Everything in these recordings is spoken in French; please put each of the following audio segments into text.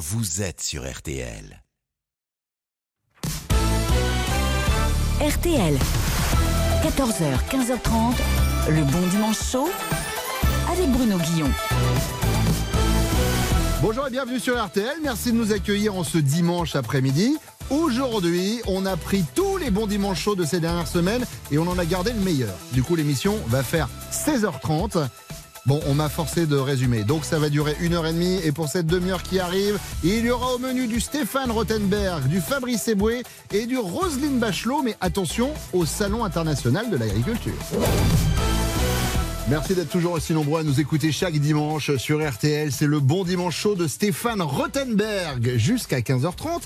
vous êtes sur RTL. RTL. 14h, 15h30, le bon dimanche chaud avec Bruno Guillon. Bonjour et bienvenue sur RTL. Merci de nous accueillir en ce dimanche après-midi. Aujourd'hui, on a pris tous les bons dimanches chauds de ces dernières semaines et on en a gardé le meilleur. Du coup, l'émission va faire 16h30. Bon, on m'a forcé de résumer. Donc ça va durer une heure et demie. Et pour cette demi-heure qui arrive, il y aura au menu du Stéphane Rothenberg, du Fabrice Eboué et du Roselyne Bachelot. Mais attention au Salon international de l'agriculture. Merci d'être toujours aussi nombreux à nous écouter chaque dimanche sur RTL. C'est le bon dimanche chaud de Stéphane Rothenberg jusqu'à 15h30.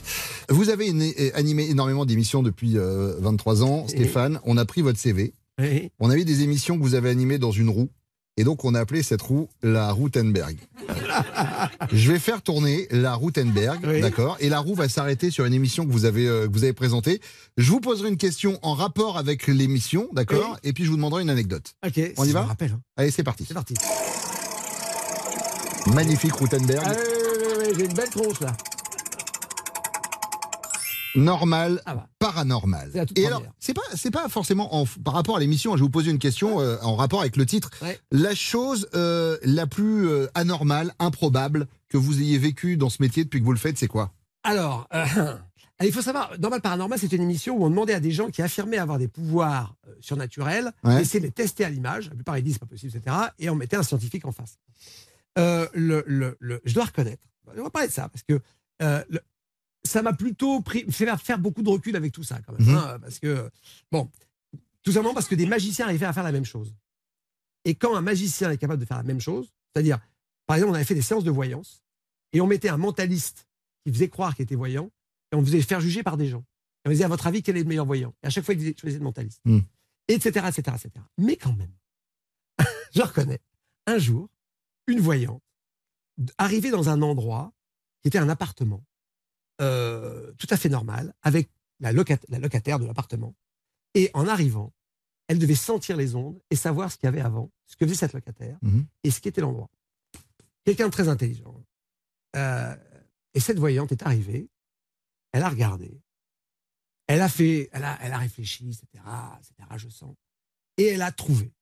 Vous avez une- animé énormément d'émissions depuis euh, 23 ans, Stéphane. On a pris votre CV. Oui. On a vu des émissions que vous avez animées dans une roue. Et donc, on a appelé cette roue la Routenberg. Je vais faire tourner la Routenberg, Oui. d'accord? Et la roue va s'arrêter sur une émission que vous avez, euh, que vous avez présentée. Je vous poserai une question en rapport avec l'émission, d'accord? Et puis, je vous demanderai une anecdote. Ok, On y va? Rappelle, hein. Allez, c'est parti. C'est parti. Magnifique Routenberg. Ah, oui, oui, oui, oui, j'ai une belle tronche là. Normal, Ah bah. paranormal. Et première. alors, c'est pas, c'est pas forcément en- par rapport à l'émission. Je vais vous poser une question euh, en rapport avec le titre. Ouais. La chose euh, la plus euh, anormale, improbable que vous ayez vécue dans ce métier depuis que vous le faites, c'est quoi? Alors, il faut savoir, Normal Paranormal, c'est une émission où on demandait à des gens qui affirmaient avoir des pouvoirs surnaturels Ouais. d'essayer de les tester à l'image. La plupart ils disent c'est pas possible, etc. Et on mettait un scientifique en face. Le, le- le- je dois reconnaître, on va parler de ça, parce que euh, le- ça m'a plutôt pris, fait faire beaucoup de recul avec tout ça, quand même. Mhm. hein, parce que, bon, tout simplement parce que des magiciens arrivaient à faire la même chose. Et quand un magicien est capable de faire la même chose, c'est-à-dire, par exemple, on avait fait des séances de voyance, et on mettait un mentaliste qui faisait croire qu'il était voyant, et on faisait faire juger par des gens. Et on disait, à votre avis, quel est le meilleur voyant? Et à chaque fois, il disait, choisissez le mentaliste. Etc., etc., etc. Mais quand même, je reconnais, un jour, une voyante arrivait dans un endroit qui était un appartement euh, tout à fait normal, avec la, locat- la locataire de l'appartement. Et en arrivant, elle devait sentir les ondes et savoir ce qu'il y avait avant, ce que faisait cette locataire Mhm. et ce qu'était l'endroit. Quelqu'un de très intelligent. Euh, et cette voyante est arrivée, elle a regardé, elle a fait, elle a, elle a réfléchi, etc., etc., je sens, et elle a trouvé.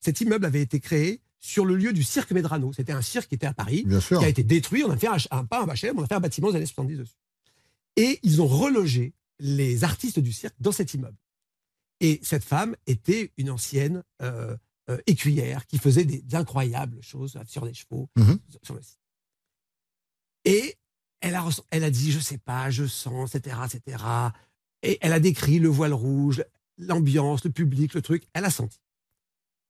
Cet immeuble avait été créé sur le lieu du cirque Medrano. C'était un cirque qui était à Paris, Bien sûr. qui a été détruit. On a fait un, un- pas un HLM, on a fait un bâtiment des années 70 dessus. Et ils ont relogé les artistes du cirque dans cet immeuble. Et cette femme était une ancienne euh, euh, écuyère qui faisait des, incroyables choses sur des chevaux, Mhm. sur le site. Et elle a, ressent- elle a dit, je sais pas, je sens, etc., etc. Et elle a décrit le voile rouge, l'ambiance, le public, le truc. Elle a senti.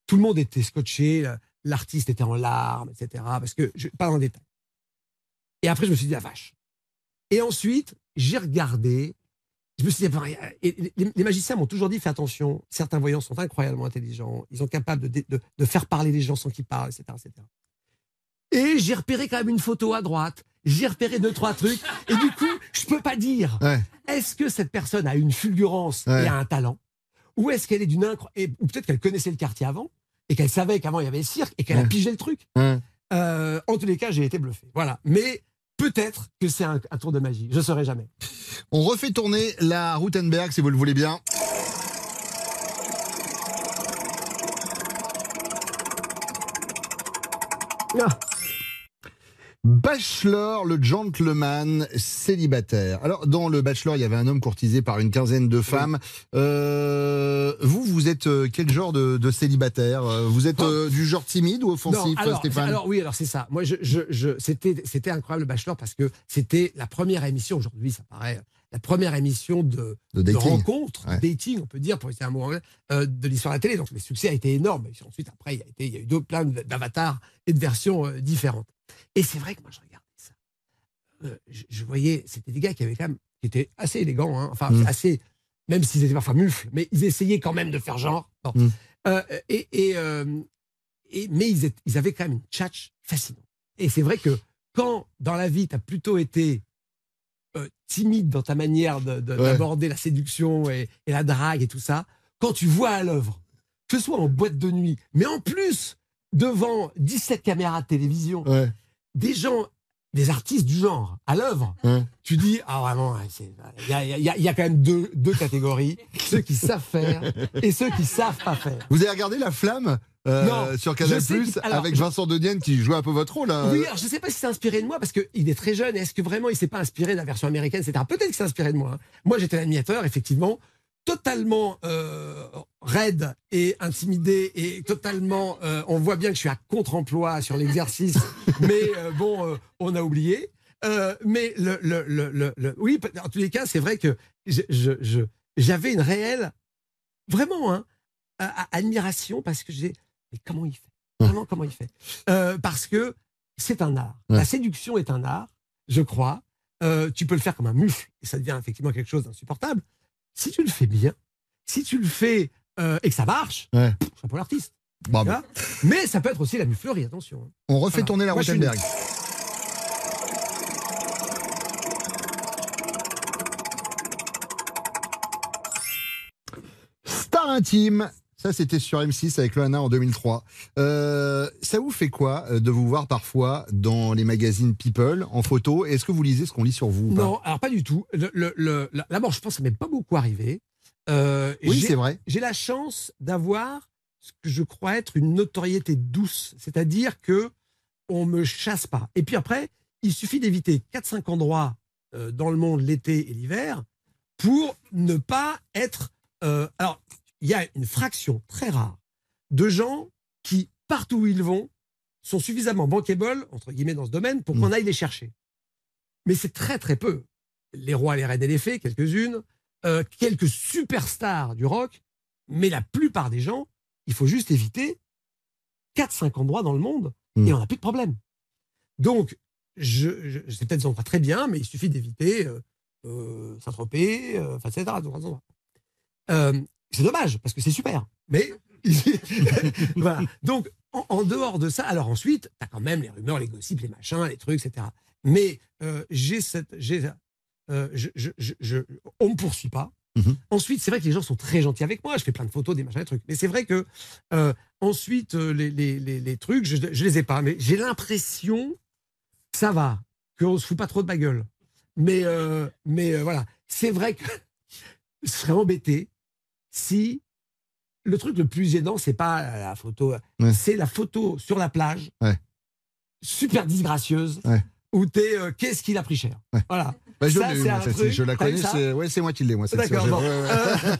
Tout le monde était scotché, l'artiste était en larmes, etc. Parce que, je, pas dans le détail. Et après, je me suis dit, la vache. Et ensuite, j'ai regardé. Je me suis dit, et les, magiciens m'ont toujours dit, fais attention, certains voyants sont incroyablement intelligents, ils sont capables de, de, de faire parler les gens sans qu'ils parlent, etc., etc. Et j'ai repéré quand même une photo à droite, j'ai repéré deux, trois trucs, et du coup, je peux pas dire, Ouais. est-ce que cette personne a une fulgurance Ouais. et a un talent Ou est-ce qu'elle est d'une incro... et- Ou peut-être qu'elle connaissait le quartier avant, et qu'elle savait qu'avant il y avait le cirque, et qu'elle a pigé le truc. Euh, en tous les cas, j'ai été bluffé. Voilà. Mais peut-être que c'est un, un tour de magie. Je ne saurais jamais. On refait tourner la Routenberg, si vous le voulez bien. Ah, Bachelor, le gentleman célibataire. Alors, dans le Bachelor, il y avait un homme courtisé par une quinzaine de femmes. Euh, vous, vous êtes euh, quel genre de, de célibataire Euh, Vous êtes euh, du genre timide ou offensif, non, alors, Stéphane? alors oui, alors c'est ça. Moi, je, je, je- c'était, c'était incroyable le Bachelor parce que c'était la première émission. Aujourd'hui, ça paraît la première émission de, De de dating. rencontre, Ouais. de dating, on peut dire, pour essayer un mot anglais, euh, de l'histoire de la télé. Donc le succès a été énorme. Et ensuite, après, il y a, été, il y a eu deux, plein d'avatars et de versions euh, différentes. Et c'est vrai que moi, je regardais ça. Euh, je, je voyais, c'était des gars qui avaient quand même, qui étaient assez élégants, hein, enfin, Mm. assez, même s'ils étaient parfois mufles, mais ils essayaient quand même de faire genre. Bon. Mm. Et, et, et- mais ils, étaient- ils avaient quand même une tchatch fascinante. Et c'est vrai que quand dans la vie, tu as plutôt été euh, timide dans ta manière Ouais. d'aborder la séduction et, et la drague et tout ça, quand tu vois à l'œuvre, que ce soit en boîte de nuit, mais en plus devant 17 caméras de télévision, Ouais. des gens des artistes du genre à l'œuvre. Ouais. Tu dis, ah vraiment, il y a, y a- y a quand même deux, deux catégories, ceux qui savent faire et ceux qui savent pas faire. Vous avez regardé La Flamme? Euh, Non, sur Canal Plus qu'il- avec Vincent Dedienne qui jouait un peu votre rôle. hein. Oui, alors je sais pas si c'est inspiré de moi parce qu'il est très jeune. Est-ce que vraiment il s'est pas inspiré de la version américaine, etc. Peut-être que c'est inspiré de moi. hein. Moi, j'étais l'animateur, effectivement, totalement euh, raide et intimidé et totalement. euh, on voit bien que je suis à contre-emploi sur l'exercice, mais euh, bon, on a oublié. Mais le, le, le, le- oui, en tous les cas, c'est vrai que je- je- je- j'avais une réelle, vraiment, hein, admiration parce que j'ai. Mais comment il fait? Vraiment, comment il fait? Euh, Parce que c'est un art. Ouais. La séduction est un art, je crois. Euh, tu peux le faire comme un mufle et ça devient effectivement quelque chose d'insupportable. Si tu le fais bien, si tu le fais euh, et que ça marche, Ouais. chapeau l'artiste. Bravo. Vois? Mais ça peut être aussi la muflerie, attention. hein. On refait Voilà. tourner la Rothenberg. Star intime. Ça, c'était sur M6 avec Loana en 2003. Euh, ça vous fait quoi euh, de vous voir parfois dans les magazines People en photo? Est-ce que vous lisez ce qu'on lit sur vous Non, alors pas du tout. Le, le, le- D'abord, je pense que ça m'est pas beaucoup arrivé. Euh, Oui, c'est vrai. j'ai la chance d'avoir ce que je crois être une notoriété douce, c'est-à-dire que on me chasse pas. Et puis après, il suffit d'éviter 4-5 endroits euh, dans le monde l'été et l'hiver pour ne pas être. euh, alors, il y a une fraction très rare de gens qui, partout où ils vont, sont suffisamment bankable, entre guillemets, dans ce domaine, pour qu'on aille les chercher. Mais c'est très, très peu. Les rois, les reines et les fées, quelques-unes, euh, quelques superstars du rock, mais la plupart des gens, il faut juste éviter 4-5 endroits dans le monde Mm. et on n'a plus de problème. Donc, je, je, c'est peut-être des endroits très bien, mais il suffit d'éviter euh, euh, Saint-Tropez, euh, etc. c'est dommage, parce que c'est super. Mais, voilà. Donc, en, en dehors de ça, alors ensuite, tu as quand même les rumeurs, les gossips, les machins, les trucs, etc. Mais euh, j'ai cette. J'ai, euh, je, je, je, je- on me poursuit pas. Mhm. Ensuite, c'est vrai que les gens sont très gentils avec moi. Je fais plein de photos, des machins, des trucs. Mais c'est vrai que euh, ensuite, euh, les, les, les, les trucs, je, je les ai pas. Mais j'ai l'impression que ça va, qu'on se fout pas trop de ma gueule. Mais, mais voilà, c'est vrai que je serais embêté si le truc le plus gênant, c'est pas la photo, Ouais. c'est la photo sur la plage, Ouais. super disgracieuse, Ouais. où t'es euh, qu'est-ce qu'il a pris cher. Voilà. Bah, je Ça, l'ai eu, c'est moi, ça, truc, je la connais. C'est ouais, moi qui l'ai, moi. D'accord. bon. Euh,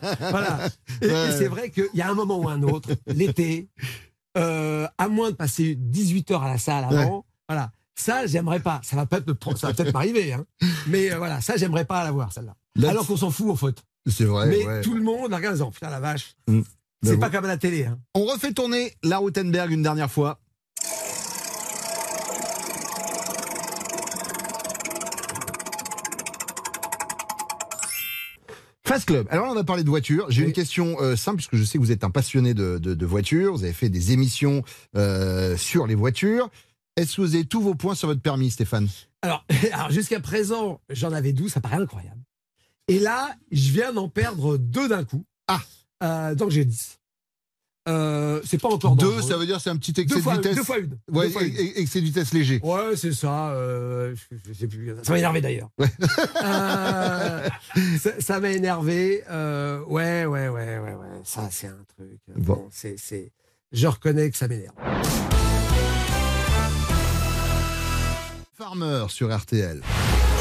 voilà. Et, et c'est vrai qu'il y a un moment ou un autre, l'été, euh, à moins de passer 18 heures à la salle avant, voilà. Ça, j'aimerais pas. Ça va peut-être peut-être m'arriver, hein. Mais euh, voilà, ça, j'aimerais pas l'avoir, celle-là. Là, Alors qu'on s'en fout, en fait. C'est vrai. Mais ouais. tout le monde regarde en disant, putain, la vache. Mm. C'est J'avoue. pas comme à la télé, hein. On refait tourner la Rothenberg une dernière fois. Fast Club. Alors là, on va parler de voitures. J'ai Oui. une question euh, simple, puisque je sais que vous êtes un passionné de, de, de voitures. Vous avez fait des émissions euh, sur les voitures. Est-ce que vous avez tous vos points sur votre permis, Stéphane? Alors, alors jusqu'à présent, j'en avais 12, ça paraît incroyable. Et là, je viens d'en perdre deux d'un coup. Ah. Euh, donc j'ai 10. Euh, c'est pas encore Deux, dangereux. ça veut dire c'est un petit excès deux fois, de vitesse. deux fois une. Ouais, Deux fois une. excès de vitesse léger. Ouais, c'est ça. euh, je, je sais plus. Ça m'a énervé d'ailleurs. Ouais. Euh, ça m'a énervé. ouais, ouais, ouais, ouais, ouais. Ça, c'est un truc. Bon. bon, c'est. Je reconnais que ça m'énerve. Farmer sur RTL.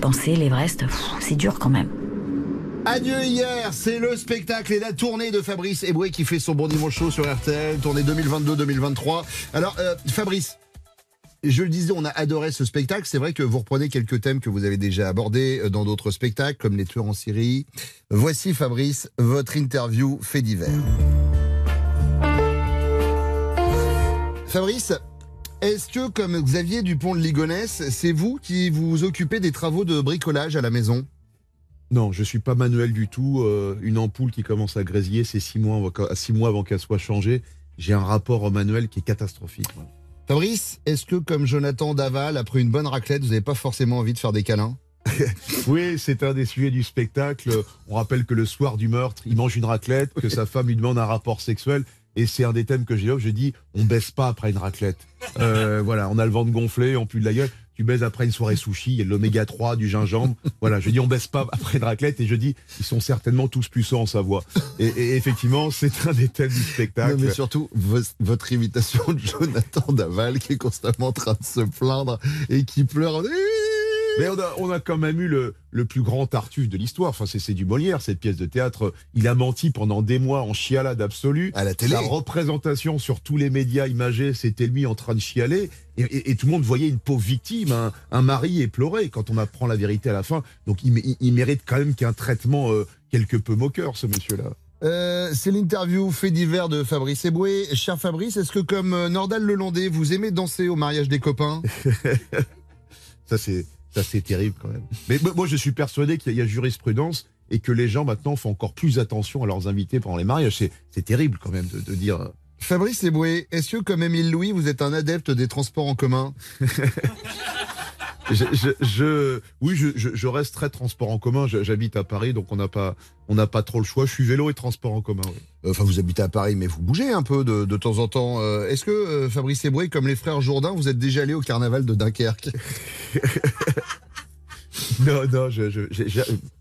Penser l'Everest, c'est dur quand même. Adieu hier, c'est le spectacle et la tournée de Fabrice Eboué qui fait son bon dimanche show sur RTL, tournée 2022-2023. Alors euh, Fabrice, je le disais, on a adoré ce spectacle. C'est vrai que vous reprenez quelques thèmes que vous avez déjà abordés euh, dans d'autres spectacles, comme les tueurs en Syrie. Voici Fabrice, votre interview fait divers. Fabrice, Est-ce que, comme Xavier Dupont de Ligonnès, c'est vous qui vous occupez des travaux de bricolage à la maison? Non, je suis pas manuel du tout. Euh, une ampoule qui commence à grésiller, c'est six mois, avant qu'elle- six mois avant qu'elle soit changée. J'ai un rapport au manuel qui est catastrophique. Fabrice, est-ce que, comme Jonathan Daval, après une bonne raclette, vous n'avez pas forcément envie de faire des câlins? Oui, c'est un des sujets du spectacle. On rappelle que le soir du meurtre, il mange une raclette, que sa femme lui demande un rapport sexuel. Et c'est un des thèmes que j'ai Je dis, on baisse pas après une raclette. Euh, voilà, on a le ventre gonflé, on pue de la gueule. Tu baises après une soirée sushi, il y a de l'oméga 3, du gingembre. Voilà, je dis, on baisse pas après une raclette. Et je dis, ils sont certainement tous puissants en Savoie. Et, et effectivement, c'est un des thèmes du spectacle. Non, mais surtout, vo- votre imitation de Jonathan Daval qui est constamment en train de se plaindre et qui pleure. Mais on a, on a quand même eu le, le plus grand tartuffe de l'histoire. Enfin, c'est du Molière, cette pièce de théâtre. Il a menti pendant des mois en chialade absolue. À la télé. La représentation sur tous les médias imagés, c'était lui en train de chialer. Et, et- et tout le monde voyait une pauvre victime, un, un mari éploré quand on apprend la vérité à la fin. Donc il, mé- il- il mérite quand même qu'il y ait un traitement euh, quelque peu moqueur, ce monsieur-là. Euh, c'est l'interview fait divers de Fabrice Eboué. Cher Fabrice, est-ce que comme euh, Nordal Lelandais, vous aimez danser au mariage des copains? Ça, c'est c'est terrible quand même. Mais moi, je suis persuadé qu'il y a jurisprudence et que les gens maintenant font encore plus attention à leurs invités pendant les mariages. C'est- C'est terrible quand même de, de dire... euh, Fabrice Eboué, est-ce que comme Émile Louis, vous êtes un adepte des transports en commun? Je, je, je- oui, je, reste très transport en commun. J'habite à Paris, donc on n'a pas, on n'a pas trop le choix. Je suis vélo et transport en commun. oui. Enfin, vous habitez à Paris, mais vous bougez un peu de, de temps en temps. Euh, Est-ce que euh, Fabrice Eboué, comme les frères Jourdain, vous êtes déjà allé au carnaval de Dunkerque? Non, non,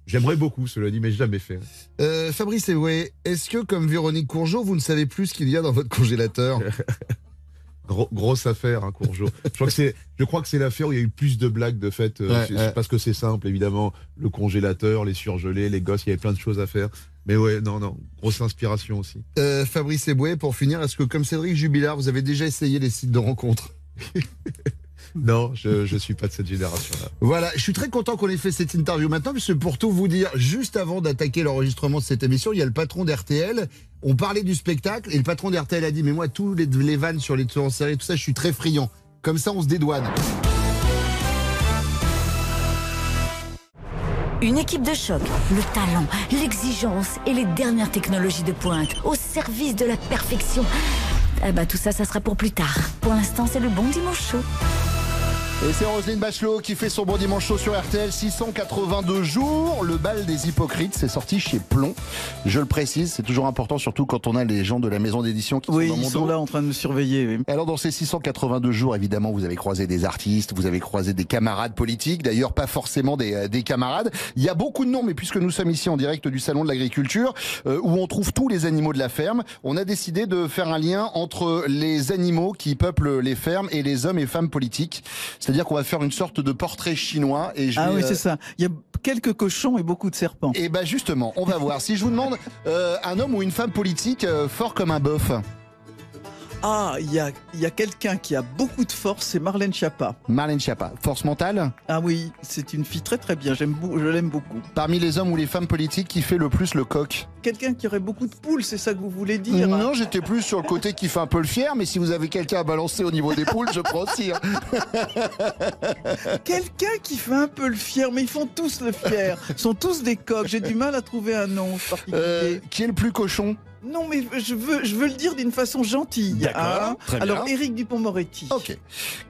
j'aimerais beaucoup, cela dit, mais jamais fait. Euh, Fabrice Eboué, est-ce que comme Véronique Courgeot, vous ne savez plus ce qu'il y a dans votre congélateur? Gros- grosse affaire, un Courgeot. je crois que c'est, je crois que c'est l'affaire où il y a eu plus de blagues de fait, euh, Ouais, ouais. parce que c'est simple, évidemment. Le congélateur, les surgelés, les gosses, il y avait plein de choses à faire. Mais ouais, non, non, grosse inspiration aussi. Euh, Fabrice Eboué, pour finir, est-ce que comme Cédric Jubilard, vous avez déjà essayé les sites de rencontres? Non, je, je suis pas de cette génération-là. Voilà, je suis très content qu'on ait fait cette interview maintenant, puisque pour tout vous dire, juste avant d'attaquer l'enregistrement de cette émission, il y a le patron d'RTL. On parlait du spectacle et le patron d'RTL a dit Mais moi, tous les, vannes sur les tueurs en série, tout ça, je suis très friand. Comme ça, on se dédouane. Une équipe de choc, le talent, l'exigence et les dernières technologies de pointe au service de la perfection. Ah bah tout ça, ça sera pour plus tard. Pour l'instant, c'est le bon dimanche chaud. Et c'est Roselyne Bachelot qui fait son bon dimanche chaud sur RTL. 682 jours. Le bal des hypocrites, c'est sorti chez Plomb. Je le précise, c'est toujours important, surtout quand on a les gens de la maison d'édition qui Oui, sont dans ils mon sont dos. là en train de me surveiller. oui. Alors dans ces 682 jours, évidemment, vous avez croisé des artistes, vous avez croisé des camarades politiques, d'ailleurs pas forcément des, euh, des camarades. Il y a beaucoup de noms, mais puisque nous sommes ici en direct du Salon de l'Agriculture, euh, où on trouve tous les animaux de la ferme, on a décidé de faire un lien entre les animaux qui peuplent les fermes et les hommes et femmes politiques. C'est-à-dire qu'on va faire une sorte de portrait chinois. Et je Ah oui, euh, c'est ça. Il y a quelques cochons et beaucoup de serpents. et bah justement, on va voir. Si je vous demande euh, un homme ou une femme politique euh, fort comme un bœuf, Ah, il y a, y a quelqu'un qui a beaucoup de force, c'est Marlène Schiappa. Marlène Schiappa, force mentale Ah oui, c'est une fille très très bien, j'aime, je l'aime beaucoup. Parmi les hommes ou les femmes politiques, qui fait le plus le coq Quelqu'un qui aurait beaucoup de poules, c'est ça que vous voulez dire Non, j'étais plus sur le côté qui fait un peu le fier, mais si vous avez quelqu'un à balancer au niveau des poules, je prends aussi. hein. Quelqu'un qui fait un peu le fier, mais ils font tous le fier. Ils sont tous des coqs, j'ai du mal à trouver un nom particulier. Euh, qui est le plus cochon? Non, mais je veux, je veux le dire d'une façon gentille. D'accord, hein. très bien. Alors, Éric Dupont-Moretti. Ok.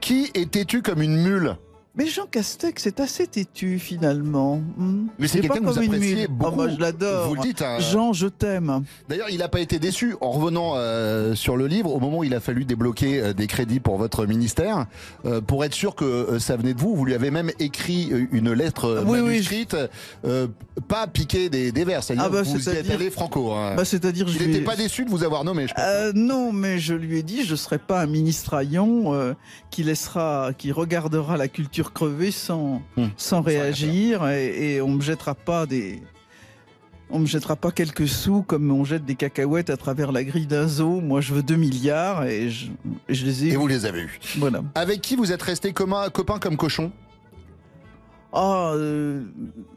Qui est têtu comme une mule? Mais Jean Castex est assez têtu finalement. Hmm. Mais c'est quelqu'un pas que vous appréciez mule. beaucoup. Ah, moi, je l'adore. Vous le dites. hein. Jean, je t'aime. D'ailleurs, il n'a pas été déçu en revenant euh, sur le livre au moment où il a fallu débloquer euh, des crédits pour votre ministère. Euh, pour être sûr que ça venait de vous, vous lui avez même écrit une lettre Oui, oui, manuscrite, pas piqué des, des vers. C'est-à-dire Ah bah, vous y êtes allé franco. hein. Bah, c'est-à-dire, il lui n'était pas déçu de vous avoir nommé, je pense. Non, mais je lui ai dit, je serai pas un ministre Haillon euh, qui laissera, qui regardera la culture crever sans, Hmm. sans réagir et, et on me jettera pas des, on me jettera pas quelques sous comme on jette des cacahuètes à travers la grille d'un zoo. Moi, je veux 2 milliards et je, et je les ai. Et vous les avez eus. Voilà. Avec qui vous êtes resté commun, copain comme cochon Ah, euh,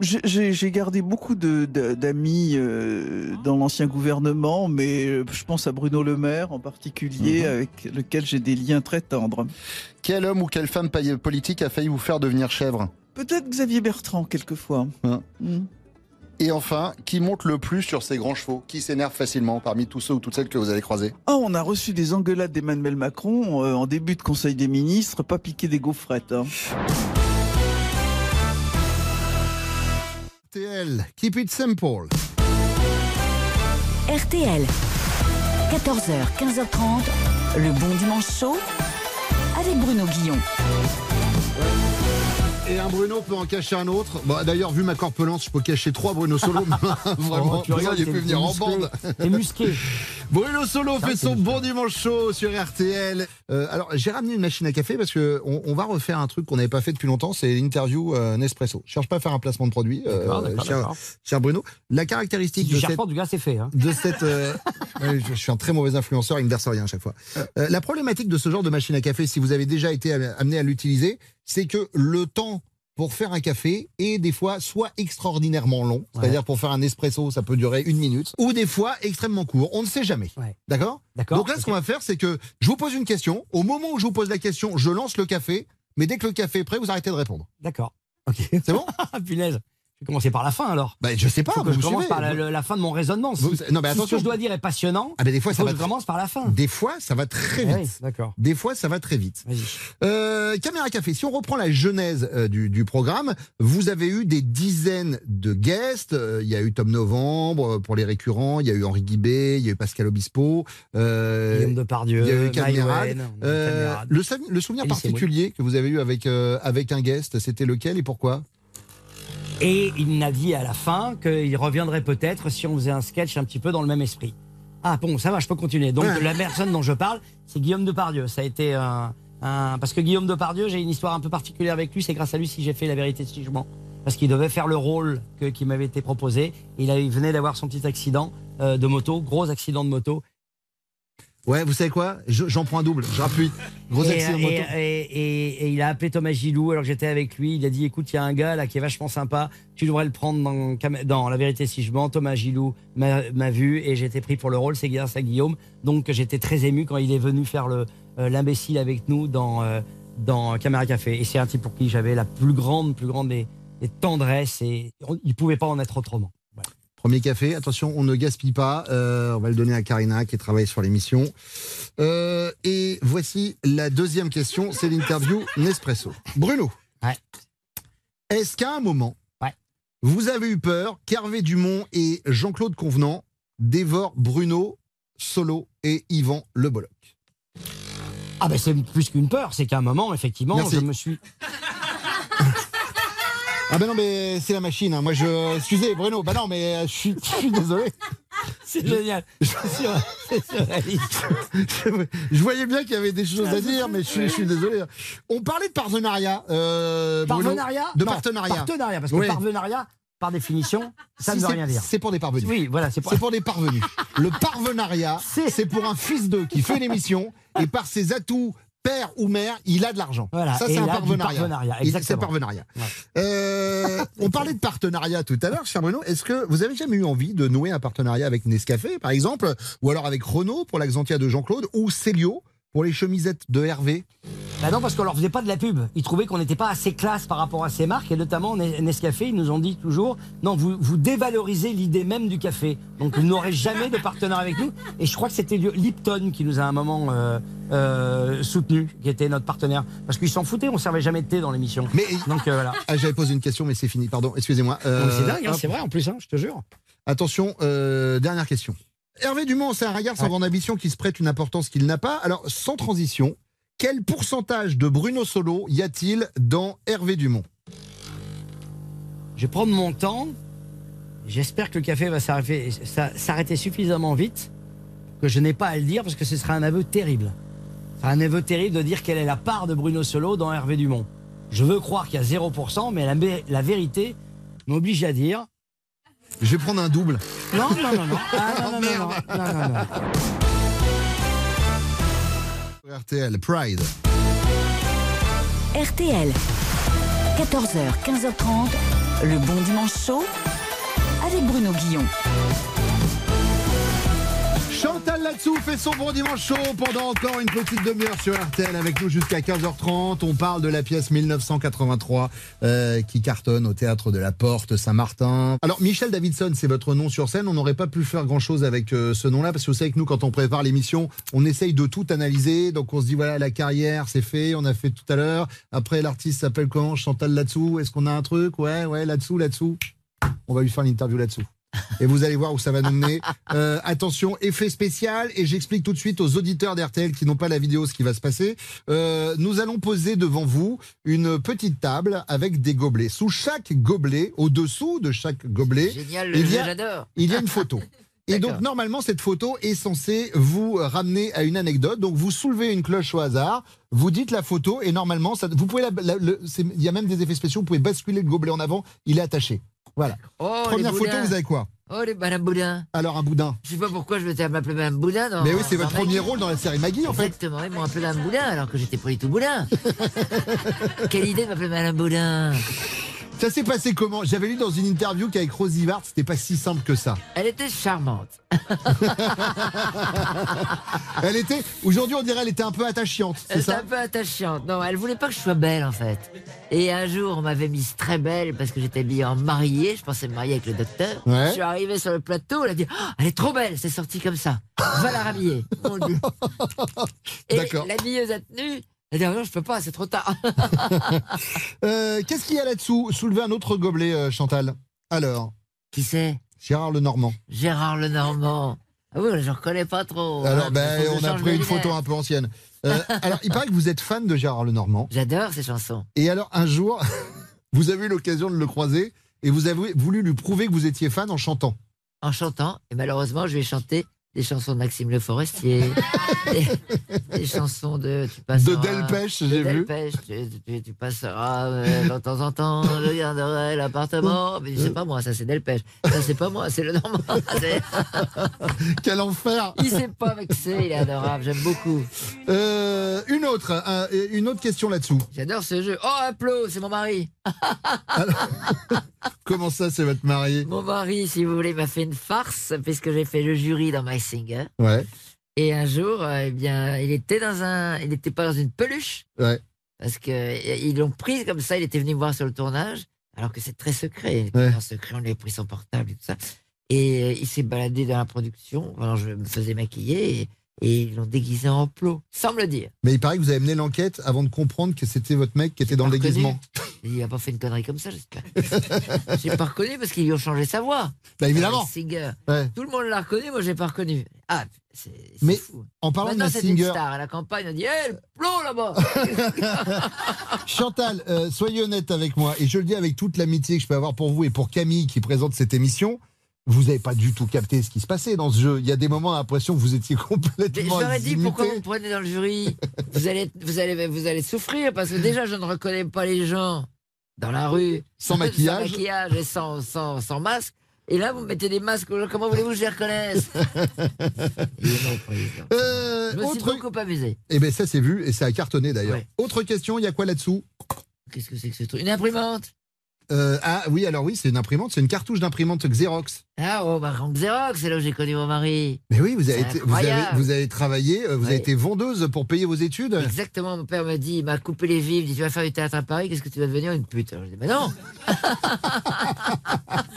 j'ai- gardé beaucoup d'amis euh, dans l'ancien gouvernement, mais euh, je pense à Bruno Le Maire en particulier, Mhm. avec lequel j'ai des liens très tendres. Quel homme ou quelle femme politique a failli vous faire devenir chèvre? Peut-être Xavier Bertrand, quelquefois. Hein. Mm. Et enfin, qui monte le plus sur ses grands chevaux Qui s'énerve facilement parmi tous ceux ou toutes celles que vous avez croisés? Ah, on a reçu des engueulades d'Emmanuel Macron euh, en début de Conseil des ministres, pas piquer des gaufrettes. hein. RTL, keep it simple. RTL. 14h, 15h30, le bon dimanche chaud avec Bruno Guillon. Et un Bruno peut en cacher un autre. Bon, D'ailleurs, vu ma corpulence, je peux cacher trois Bruno Solo. Vraiment, Oh, tu t'es- pu t'es venir en musclé. bande. T'es musqué. Bruno Solo fait son bon dimanche chaud sur RTL. Euh, alors, j'ai ramené une machine à café parce que on, on va refaire un truc qu'on n'avait pas fait depuis longtemps, c'est l'interview euh, Nespresso. Je cherche pas à faire un placement de produit, euh, cher, Bruno. La Si caractéristique tu de cette, du gars, c'est fait. Hein. de cette euh, je, je suis un très mauvais influenceur, il me verse rien à chaque fois. Euh, la problématique de ce genre de machine à café, si vous avez déjà été am- amené à l'utiliser, c'est que le temps pour faire un café est des fois soit extraordinairement long, c'est-à-dire pour faire un espresso, ça peut durer une minute, ou des fois extrêmement court. On ne sait jamais. Ouais. D'accord? D'accord. Donc là, ce qu'on va faire, c'est que je vous pose une question. Au moment où je vous pose la question, je lance le café, mais dès que le café est prêt, vous arrêtez de répondre. D'accord. Ok. C'est bon? Ah, punaise. Je vais commencer par la fin alors. Bah, je sais pas. Faut que vous je me commence par la, fin de mon raisonnement. Vous- non, mais ce que je dois dire est passionnant, Ah, mais des fois, ça va. je commence par la fin. Des fois, ça va très Ah vite. oui, D'accord. Des fois, ça va très vite. Euh, Caméra Café, si on reprend la genèse euh, du, du programme, vous avez eu des dizaines de guests. Euh, Il y a eu Tom Novembre euh, pour les récurrents, il y a eu Henri Guibé, il y a eu Pascal Obispo. Guillaume Depardieu, il y a eu Cadmerade. Maïwenn, on a eu Cadmerade. le, souvenir particulier que vous avez eu avec, avec un guest, c'était lequel et pourquoi? Et il m'a dit à la fin qu'il reviendrait peut-être si on faisait un sketch un petit peu dans le même esprit. Ah bon, ça va, je peux continuer. Donc la personne dont je parle, c'est Guillaume Depardieu. Ça a été un, un- parce que Guillaume Depardieu, j'ai une histoire un peu particulière avec lui. C'est grâce à lui si j'ai fait la vérité si je mens. Parce qu'il devait faire le rôle que- qui m'avait été proposé. Il, a- il venait d'avoir son petit accident euh, de moto, gros accident de moto. Ouais, vous savez quoi? Je- J'en prends un double, je rappuie. Gros et, accident moto. et- il a appelé Thomas Gilou alors que j'étais avec lui. Il a dit écoute, il y a un gars là qui est vachement sympa. Tu devrais le prendre dans, La vérité si je mens. Thomas Gilou m'a vu et j'ai été pris pour le rôle. C'est grâce à Guillaume. Donc j'étais très ému quand il est venu faire euh, l'imbécile avec nous dans, euh, dans Caméra Café. Et c'est un type pour qui j'avais la plus grande, plus grande des, des tendresses et on- il pouvait pas en être autrement. Premier café, attention, on ne gaspille pas. Euh, on va le donner à Karina qui travaille sur l'émission. Euh, et voici la deuxième question, c'est l'interview Nespresso. Bruno. Ouais. Est-ce qu'à un moment, Ouais. vous avez eu peur qu'Hervé Dumont et Jean-Claude Convenant dévorent Bruno Solo et Yvan Le Bolloc? Ah ben c'est plus qu'une peur, c'est qu'à un moment effectivement Merci. je me suis Ah ben non mais c'est la machine. hein. Moi je, excusez Bruno. Bah non mais euh, je suis, je suis désolé. c'est génial, surréaliste. Je voyais bien qu'il y avait des choses à dire, mais je suis, je désolé. On parlait de partenariat. euh, Bruno. Partenariat De Non, partenariat. Partenariat, parce que Oui. partenariat, par définition, ça Si, ne veut rien dire. C'est pour des parvenus. Oui, voilà, c'est. C'est pour des parvenus. Le parvenariat, C'est- c'est pour un fils d'eux qui fait une émission et par ses atouts, père ou mère, il a de l'argent. Voilà, Ça, c'est un partenariat, C'est. Ouais. Euh, on parlait de partenariat tout à l'heure, cher Bruno. Est-ce que vous avez jamais eu envie de nouer un partenariat avec Nescafé, par exemple, ou alors avec Renault pour l'Axantia de Jean-Claude, ou Célio pour les chemisettes de Hervé Bah non, parce qu'on leur faisait pas de la pub. Ils trouvaient qu'on n'était pas assez classe par rapport à ces marques, et notamment Nes- Nescafé, ils nous ont dit toujours, non, vous, vous dévalorisez l'idée même du café. Donc vous n'aurez jamais de partenaire avec nous. Et je crois que c'était Lipton qui nous a à un moment euh, euh, soutenu, qui était notre partenaire. Parce qu'ils s'en foutaient, on servait jamais de thé dans l'émission. Mais Donc euh, voilà. ah, j'avais posé une question, mais c'est fini. Pardon, excusez-moi. C'est Euh, dingue, hein, c'est vrai en plus, hein, je te jure. Attention, euh, dernière question. Hervé Dumont, c'est un regard sans grande ambition qui se prête une importance qu'il n'a pas. Alors, sans transition, quel pourcentage de Bruno Solo y a-t-il dans Hervé Dumont? Je vais prendre mon temps. J'espère que le café va s'arrêter suffisamment vite que je n'ai pas à le dire parce que ce sera un aveu terrible. Ce sera un aveu terrible de dire quelle est la part de Bruno Solo dans Hervé Dumont. Je veux croire qu'il y a 0%, mais la vérité m'oblige à dire. Je vais prendre un double. Non, non, non, non. Ah, non, non, non, non, non, non, non. RTL, Pride. RTL. 14h, 15h30, le bon dimanche chaud avec Bruno Guillon. Chantal Latsou fait son bon dimanche chaud pendant encore une petite demi-heure sur RTL avec nous jusqu'à 15h30. On parle de la pièce 1983 euh, qui cartonne au théâtre de la Porte Saint-Martin. Alors Michel Davidson, c'est votre nom sur scène. On n'aurait pas pu faire grand-chose avec euh, ce nom-là parce que vous savez que nous, quand on prépare l'émission, on essaye de tout analyser. Donc on se dit voilà, la carrière, c'est fait. On a fait tout à l'heure. Après, l'artiste s'appelle comment? Chantal Latsou. Est-ce qu'on a un truc? Ouais, ouais, là-dessous. On va lui faire l'interview là-dessous. Et vous allez voir où ça va nous mener. Euh, attention, effet spécial, et j'explique tout de suite aux auditeurs d'RTL qui n'ont pas la vidéo ce qui va se passer. Euh, nous allons poser devant vous une petite table avec des gobelets. Sous chaque gobelet, au-dessous de chaque gobelet, Génial, il y a- il y a une photo. Et donc normalement cette photo est censée vous ramener à une anecdote. Donc vous soulevez une cloche au hasard, vous dites la photo et normalement ça, vous pouvez il y a même des effets spéciaux. Vous pouvez basculer le gobelet en avant, il est attaché. Voilà. Oh, Première les photo, vous avez quoi Oh, les Madame Boudin. Alors un boudin. Je sais pas pourquoi je m'étais m'appeler Madame Boudin. Dans, Mais oui, c'est votre Maggie. premier rôle dans la série Maggie en fait. Exactement, ils m'ont appelé Madame Boudin alors que j'étais pas du tout Boudin. Quelle idée de m'appeler Madame Boudin. Ça s'est passé comment? J'avais lu dans une interview qu'avec Rosie Vart, c'était pas si simple que ça. Elle était charmante. Elle était, aujourd'hui on dirait, elle était un peu attachante, Elle était ça? un peu attachante. Non, elle voulait pas que je sois belle en fait. Et un jour, on m'avait mise très belle parce que j'étais habillée en mariée. Je pensais me marier avec le docteur. Ouais. Je suis arrivée sur le plateau, elle a dit Oh, Elle est trop belle, c'est sorti comme ça. Va la rhabiller. Mon Dieu. Et l'habilleuse a tenu. Elle dit Non, je peux pas, c'est trop tard. Euh, Qu'est-ce qu'il y a là-dessous Soulevez un autre gobelet, euh, Chantal? Alors, Qui c'est? Gérard Lenormand. Gérard Lenormand. Ah oui, je ne reconnais pas trop. Alors, hein, ben, on a change pris une photo un peu ancienne. Euh, alors, il paraît que vous êtes fan de Gérard Lenormand. J'adore ces chansons. Et alors, un jour, vous avez eu l'occasion de le croiser et vous avez voulu lui prouver que vous étiez fan en chantant. En chantant, et malheureusement, je vais chanter des chansons de Maxime Le Forestier, des, des chansons de tu passeras, De Delpech, de j'ai vu. Delpech, tu, tu- tu passeras euh, de temps en temps, je garderai l'appartement. Mais c'est pas moi, ça c'est Delpech. Ça c'est pas moi, c'est le Normand. Quel enfer Il s'est pas vexé, il est adorable, j'aime beaucoup. Euh, Une autre, un- une autre question là-dessous. J'adore ce jeu. Oh, un plot, c'est mon mari. Comment ça, c'est votre mari? Mon mari, si vous voulez, m'a fait une farce puisque j'ai fait le jury dans My Singer. Ouais, Et un jour, euh, eh bien, il était dans un, il n'était pas dans une peluche ouais. parce que euh, ils l'ont pris comme ça. Il était venu me voir sur le tournage, alors que c'est très secret. Ouais. En secret, on lui a pris son portable et tout ça. Et euh, il s'est baladé dans la production. Alors je me faisais maquiller et, et ils l'ont déguisé en plot, sans me le dire. Mais il paraît que vous avez mené l'enquête avant de comprendre que c'était votre mec qui était dans le déguisement. Il a pas fait une connerie comme ça, j'espère. j'ai pas reconnu parce qu'ils lui ont changé sa voix. Bah évidemment. My Singer. Ouais. Tout le monde l'a reconnu, moi j'ai pas reconnu. Ah, c'est Mais fou. En parlant de c'est une star. À la campagne, on dit Hé, le plomb là-bas Chantal, euh, soyez honnête avec moi, et je le dis avec toute l'amitié que je peux avoir pour vous et pour Camille qui présente cette émission. Vous n'avez pas du tout capté ce qui se passait dans ce jeu. Il y a des moments, l'impression que vous étiez Mais complètement. J'aurais dit pourquoi vous me prenez dans le jury? Vous allez, vous, allez, vous allez souffrir parce que déjà, je ne reconnais pas les gens dans la rue. Sans maquillage. sans maquillage et sans, sans, sans masque. Et là, vous mettez des masques. Comment voulez-vous que je les reconnaisse? Président. Euh, Je me suis autre... beaucoup amusé. Eh bien, ça, c'est vu et ça a cartonné d'ailleurs. Ouais. Autre question, il y a quoi là-dessous? Qu'est-ce que c'est que ce truc? Une imprimante? Euh, Ah oui, alors oui, c'est une imprimante, c'est une cartouche d'imprimante Xerox. Ah, oh, bah, Xerox, c'est là où j'ai connu mon mari. Mais oui, vous avez, C'est été- vous avez, incroyable. vous avez travaillé, euh, vous avez Ouais. été vendeuse pour payer vos études. Exactement, mon père m'a dit, il m'a coupé les vivres, il dit, tu vas faire du théâtre à Paris, qu'est-ce que tu vas devenir une pute Alors je dis, mais non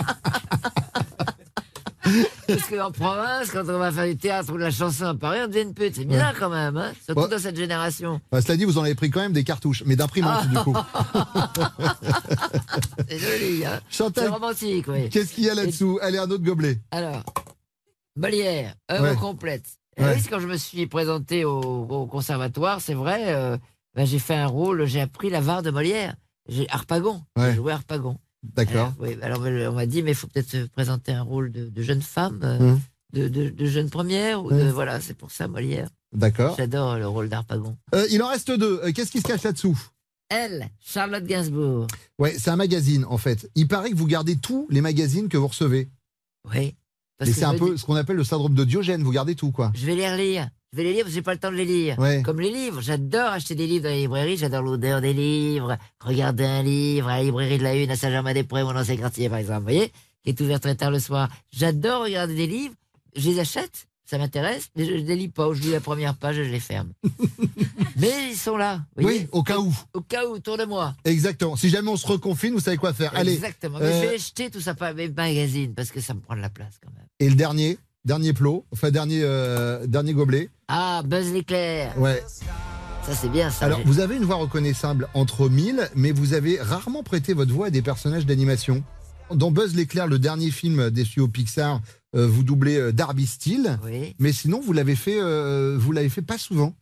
Parce qu'en province, quand on va faire du théâtre ou de la chanson à Paris, on devient une pute. C'est bien quand même, hein surtout Ouais. dans cette génération. Bah, cela dit, vous en avez pris quand même des cartouches, mais d'imprimantes du coup. C'est joli, hein C'est Chantal, romantique, oui. qu'est-ce qu'il y a là-dessous? Allez, un autre gobelet. Alors, Molière, œuvre Ouais. complète. Et Ouais. oui, quand je me suis présenté au, au conservatoire, c'est vrai, euh, ben, j'ai fait un rôle, j'ai appris la var de Molière. J'ai Harpagon, Ouais. j'ai joué Harpagon. D'accord. Alors, oui, alors on m'a dit, mais il faut peut-être se présenter un rôle de, de jeune femme, euh, Hum. de, de, de jeune première, ou de, voilà, c'est pour ça Molière. D'accord. J'adore le rôle d'Harpagon. Euh, il en reste deux. Euh, Qu'est-ce qui se cache là-dessous? Elle, Charlotte Gainsbourg. Ouais, c'est un magazine en fait. Il paraît que vous gardez tous les magazines que vous recevez. Oui. Que c'est un peu dis, ce qu'on appelle le syndrome de Diogène. Vous gardez tout, quoi. Je vais les relire. Je vais les lire j'ai pas le temps de les lire. Ouais. Comme les livres, j'adore acheter des livres dans les librairies, j'adore l'odeur des livres, regarder un livre à la librairie de la Une à Saint-Germain-des-Prés, mon ancien quartier par exemple, vous voyez, qui est ouvert très tard le soir. J'adore regarder des livres, je les achète, ça m'intéresse, mais je ne les lis pas, ou je lis la première page et je les ferme. mais ils sont là, vous voyez, Oui, au cas où. au cas où, autour de moi. Exactement. Si jamais on se reconfine, vous savez quoi faire. Allez. Exactement. Mais euh, je vais jeter tout ça par mes magazines parce que ça me prend de la place quand même. Et le dernier, dernier plot, enfin dernier, euh, dernier gobelet. Ah, Buzz l'éclair. Ouais. Ça, c'est bien ça. Alors, vous avez une voix reconnaissable entre mille, mais vous avez rarement prêté votre voix à des personnages d'animation. Dans Buzz l'éclair, le dernier film des studios Pixar, euh, vous doublez euh, Darby Steele, Oui, mais sinon vous l'avez fait, euh, vous l'avez fait pas souvent.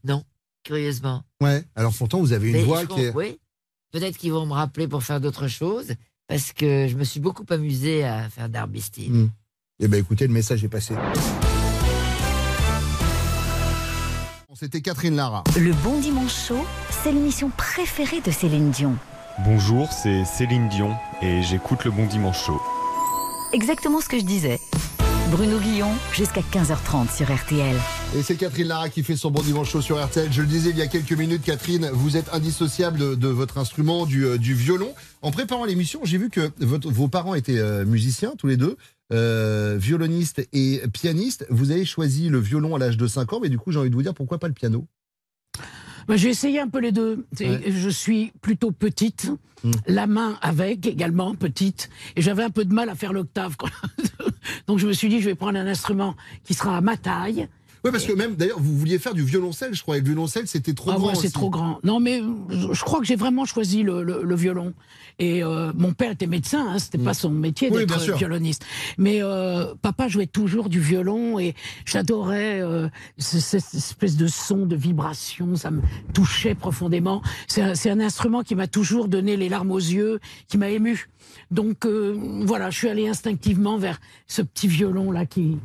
curieusement. Ouais. Alors pourtant vous avez une Mais voix qui est. Oui. Peut-être qu'ils vont me rappeler pour faire d'autres choses parce que je me suis beaucoup amusé à faire Darby Steele. Mm. Eh ben écoutez, le message est passé. C'était Catherine Lara. Le Bon Dimanche Show, c'est l'émission préférée de Céline Dion. Bonjour, c'est Céline Dion et j'écoute le Bon Dimanche Show. Exactement ce que je disais. Bruno Guillon, jusqu'à 15h30 sur RTL. Et c'est Catherine Lara qui fait son bon dimanche chaud sur RTL. Je le disais il y a quelques minutes, Catherine, vous êtes indissociable de, de votre instrument, du, euh, du violon. En préparant l'émission, j'ai vu que votre- vos parents étaient euh, musiciens, tous les deux, euh, violonistes et pianistes. Vous avez choisi le violon à l'âge de 5 ans, mais du coup, j'ai envie de vous dire pourquoi pas le piano? Bah, J'ai essayé un peu les deux. Ouais. Je suis plutôt petite, Mm. la main avec également petite, et j'avais un peu de mal à faire l'octave. Donc je me suis dit, je vais prendre un instrument qui sera à ma taille. Oui, parce que même, d'ailleurs, vous vouliez faire du violoncelle, je crois. Et le violoncelle, c'était trop ah grand. ouais, c'est trop grand. Non, mais je, je crois que j'ai vraiment choisi le, le- le violon. Et euh, mon père était médecin, hein, c'était pas son métier Mm. Oui, d'être violoniste. Mais euh, papa jouait toujours du violon et j'adorais euh, ce- cette espèce de son, de vibration, ça me touchait profondément. C'est un, instrument qui m'a toujours donné les larmes aux yeux, qui m'a ému. Donc euh, voilà, je suis allé instinctivement vers ce petit violon là qui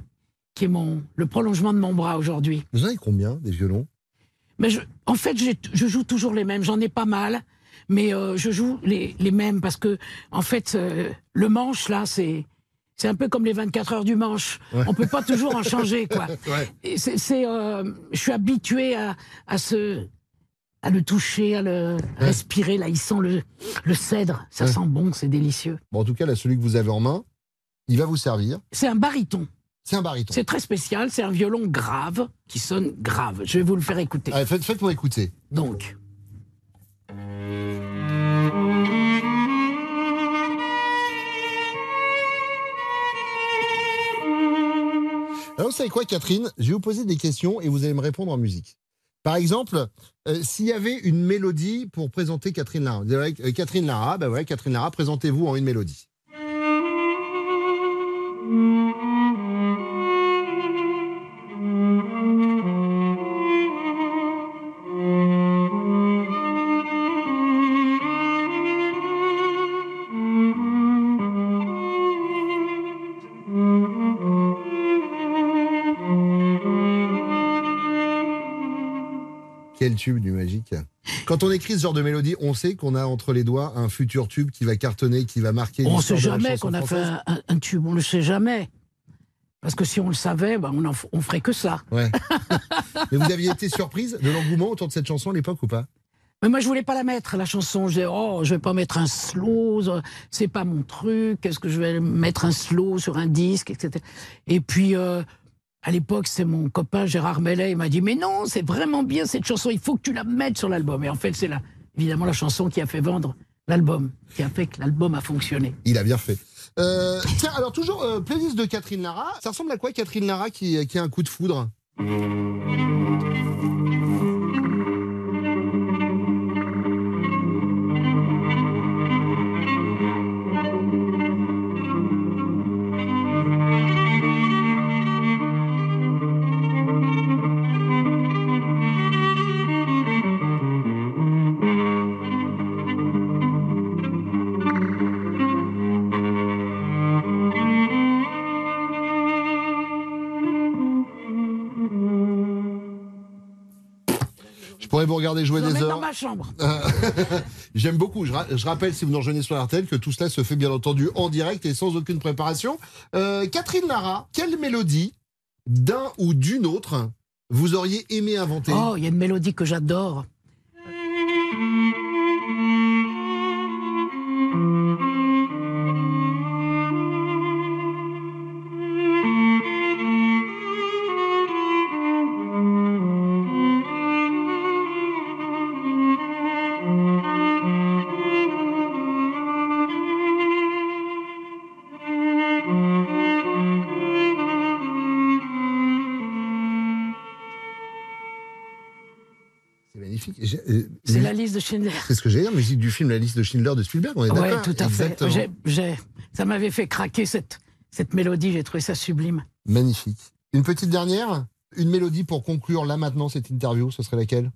qui est mon le prolongement de mon bras aujourd'hui. Vous en avez combien, des violons? Mais je, en fait, je joue toujours les mêmes. J'en ai pas mal, mais euh, je joue les, les mêmes parce que, en fait, euh, le manche là, c'est c'est un peu comme les 24 heures du manche. Ouais. On peut pas toujours en changer, quoi. Ouais. C'est, euh, je suis habitué à, à ce à le toucher, à le respirer. Là, il sent le, le cèdre. Ça sent bon, c'est délicieux. Bon, en tout cas, là, celui que vous avez en main, il va vous servir. C'est un baryton. C'est un baryton. C'est très spécial. C'est un violon grave qui sonne grave. Je vais vous le faire écouter. Allez, faites, faites pour écouter. Donc. Alors, vous savez quoi, Catherine? Je vais vous poser des questions et vous allez me répondre en musique. Par exemple, euh, s'il y avait une mélodie pour présenter Catherine Lara. Euh, Catherine Lara, ben Catherine Lara, présentez-vous en une mélodie. Quand on écrit ce genre de mélodie, on sait qu'on a entre les doigts un futur tube qui va cartonner, qui va marquer On ne sait jamais qu'on a fait un, tube, on ne le sait jamais. Parce que si on le savait, ben on, en on ferait que ça. Ouais. Mais vous aviez été surprise de l'engouement autour de cette chanson à l'époque ou pas? Mais moi, je voulais pas la mettre, la chanson. Je disais, oh, je vais pas mettre un slow, c'est pas mon truc. Est-ce que je vais mettre un slow sur un disque, etc. Et puis, euh, à l'époque, c'est mon copain Gérard Mellet, il m'a dit, mais non, c'est vraiment bien cette chanson, il faut que tu la mettes sur l'album. Et en fait, c'est évidemment la chanson qui a fait vendre l'album, qui a fait que l'album a fonctionné. Il a bien fait. Euh, tiens, alors toujours euh, playlist de Catherine Lara. Ça ressemble à quoi Catherine Lara qui a un coup de foudre? Regarder jouer des heures. dans ma chambre. J'aime beaucoup. Je, ra- je rappelle, si vous nous rejoignez sur RTL, que tout cela se fait bien entendu en direct et sans aucune préparation. Euh, Catherine Lara, quelle mélodie d'un ou d'une autre vous auriez aimé inventer? Oh, il y a une mélodie que j'adore. Schindler. C'est ce que j'ai dire, musique du film La liste de Schindler de Spielberg, on est Oui, d'accord tout à fait. Ça m'avait fait craquer cette, cette mélodie, j'ai trouvé ça sublime. Magnifique. Une petite dernière Une mélodie pour conclure là maintenant cette interview, ce serait laquelle?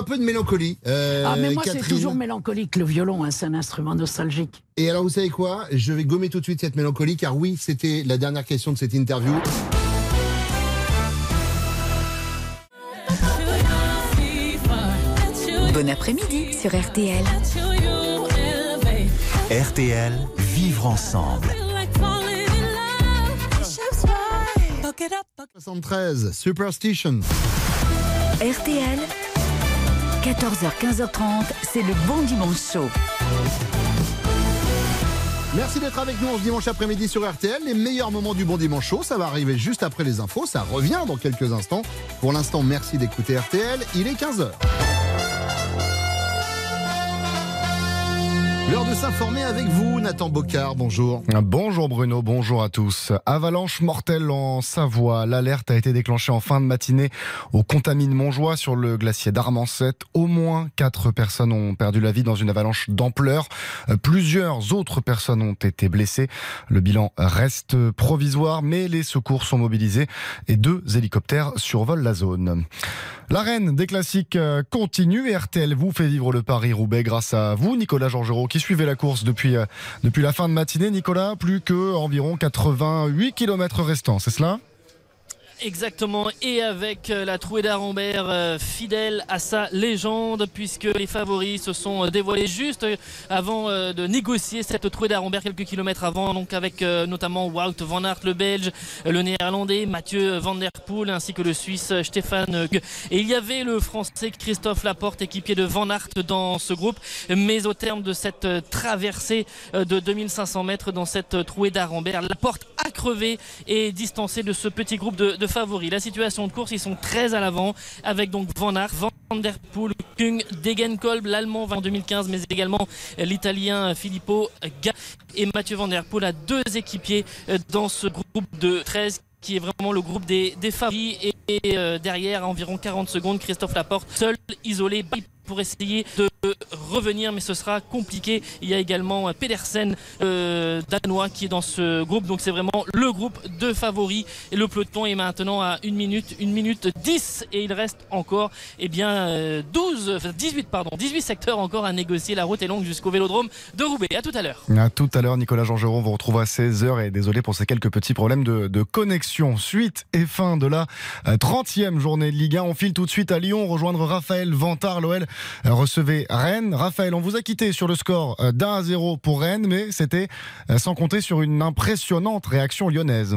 Un peu de mélancolie. euh, ah, mais moi, c'est toujours mélancolique, le violon, hein, c'est un instrument nostalgique. Et alors, vous savez quoi? Je vais gommer tout de suite cette mélancolie, car oui, c'était la dernière question de cette interview. Bon après-midi sur RTL. RTL, vivre ensemble. 73, Superstition. RTL, 14h, 15h30, c'est le bon dimanche chaud. Merci d'être avec nous ce dimanche après-midi sur RTL. Les meilleurs moments du bon dimanche chaud, ça va arriver juste après les infos. Ça revient dans quelques instants. Pour l'instant, merci d'écouter RTL. Il est 15h. L'heure de s'informer avec vous, Nathan Bocard. Bonjour. Bonjour Bruno, bonjour à tous. Avalanche mortelle en Savoie. L'alerte a été déclenchée en fin de matinée au Contamine Montjoie sur le glacier d'Armancet. Au moins quatre personnes ont perdu la vie dans une avalanche d'ampleur. Euh, Plusieurs autres personnes ont été blessées. Le bilan reste provisoire, mais les secours sont mobilisés et deux hélicoptères survolent la zone. La reine des classiques euh, continue RTL vous fait vivre le Paris-Roubaix grâce à vous, Nicolas Georgerot, qui suivait la course depuis, euh, depuis la fin de matinée. Nicolas, plus que environ 88 km restants, c'est cela? Exactement, et avec euh, la trouée d'Arambert euh, fidèle à sa légende, puisque les favoris se sont euh, dévoilés juste avant de négocier cette trouée d'Arambert quelques kilomètres avant, donc avec notamment Wout van Aert, le Belge, le Néerlandais, Mathieu Van Der Poel, ainsi que le Suisse Stéphane Gue. Et il y avait le Français Christophe Laporte, équipier de Van Aert dans ce groupe, mais au terme de cette traversée de 2500 mètres dans cette trouée d'Arambert, Laporte a crevé et distancé de ce petit groupe de favoris. La situation de course, ils sont très à l'avant avec donc Van Aert, Van der Poel, Kung, Degenkolb, l'Allemand en 2015, mais également l'Italien Filippo Ga et Mathieu Van Der Poel a deux équipiers euh, dans ce groupe de 13 qui est vraiment le groupe des, favoris et, et, euh, derrière à environ 40 secondes Christophe Laporte seul isolé pour essayer de revenir mais ce sera compliqué. Il y a également euh, Pedersen euh, danois qui est dans ce groupe. Donc c'est vraiment le groupe de favoris. Et le peloton est maintenant à 1 minute 1 minute 10 et il reste encore eh bien euh, 12 enfin, 18 pardon 18 secteurs encore à négocier. La route est longue jusqu'au vélodrome de Roubaix. À tout à l'heure. À tout à l'heure, Nicolas Georgerot, on vous retrouve à 16h et désolé pour ces quelques petits problèmes de, connexion. Suite et fin de la euh, 30e journée de Ligue 1. On file tout de suite à Lyon. Rejoindre Raphaël Vantard. L'OL euh, recevait Rennes. Raphaël, on vous a quitté sur le score euh, d'un à zéro pour Rennes, mais c'était euh, sans compter sur une impressionnante réaction lyonnaise.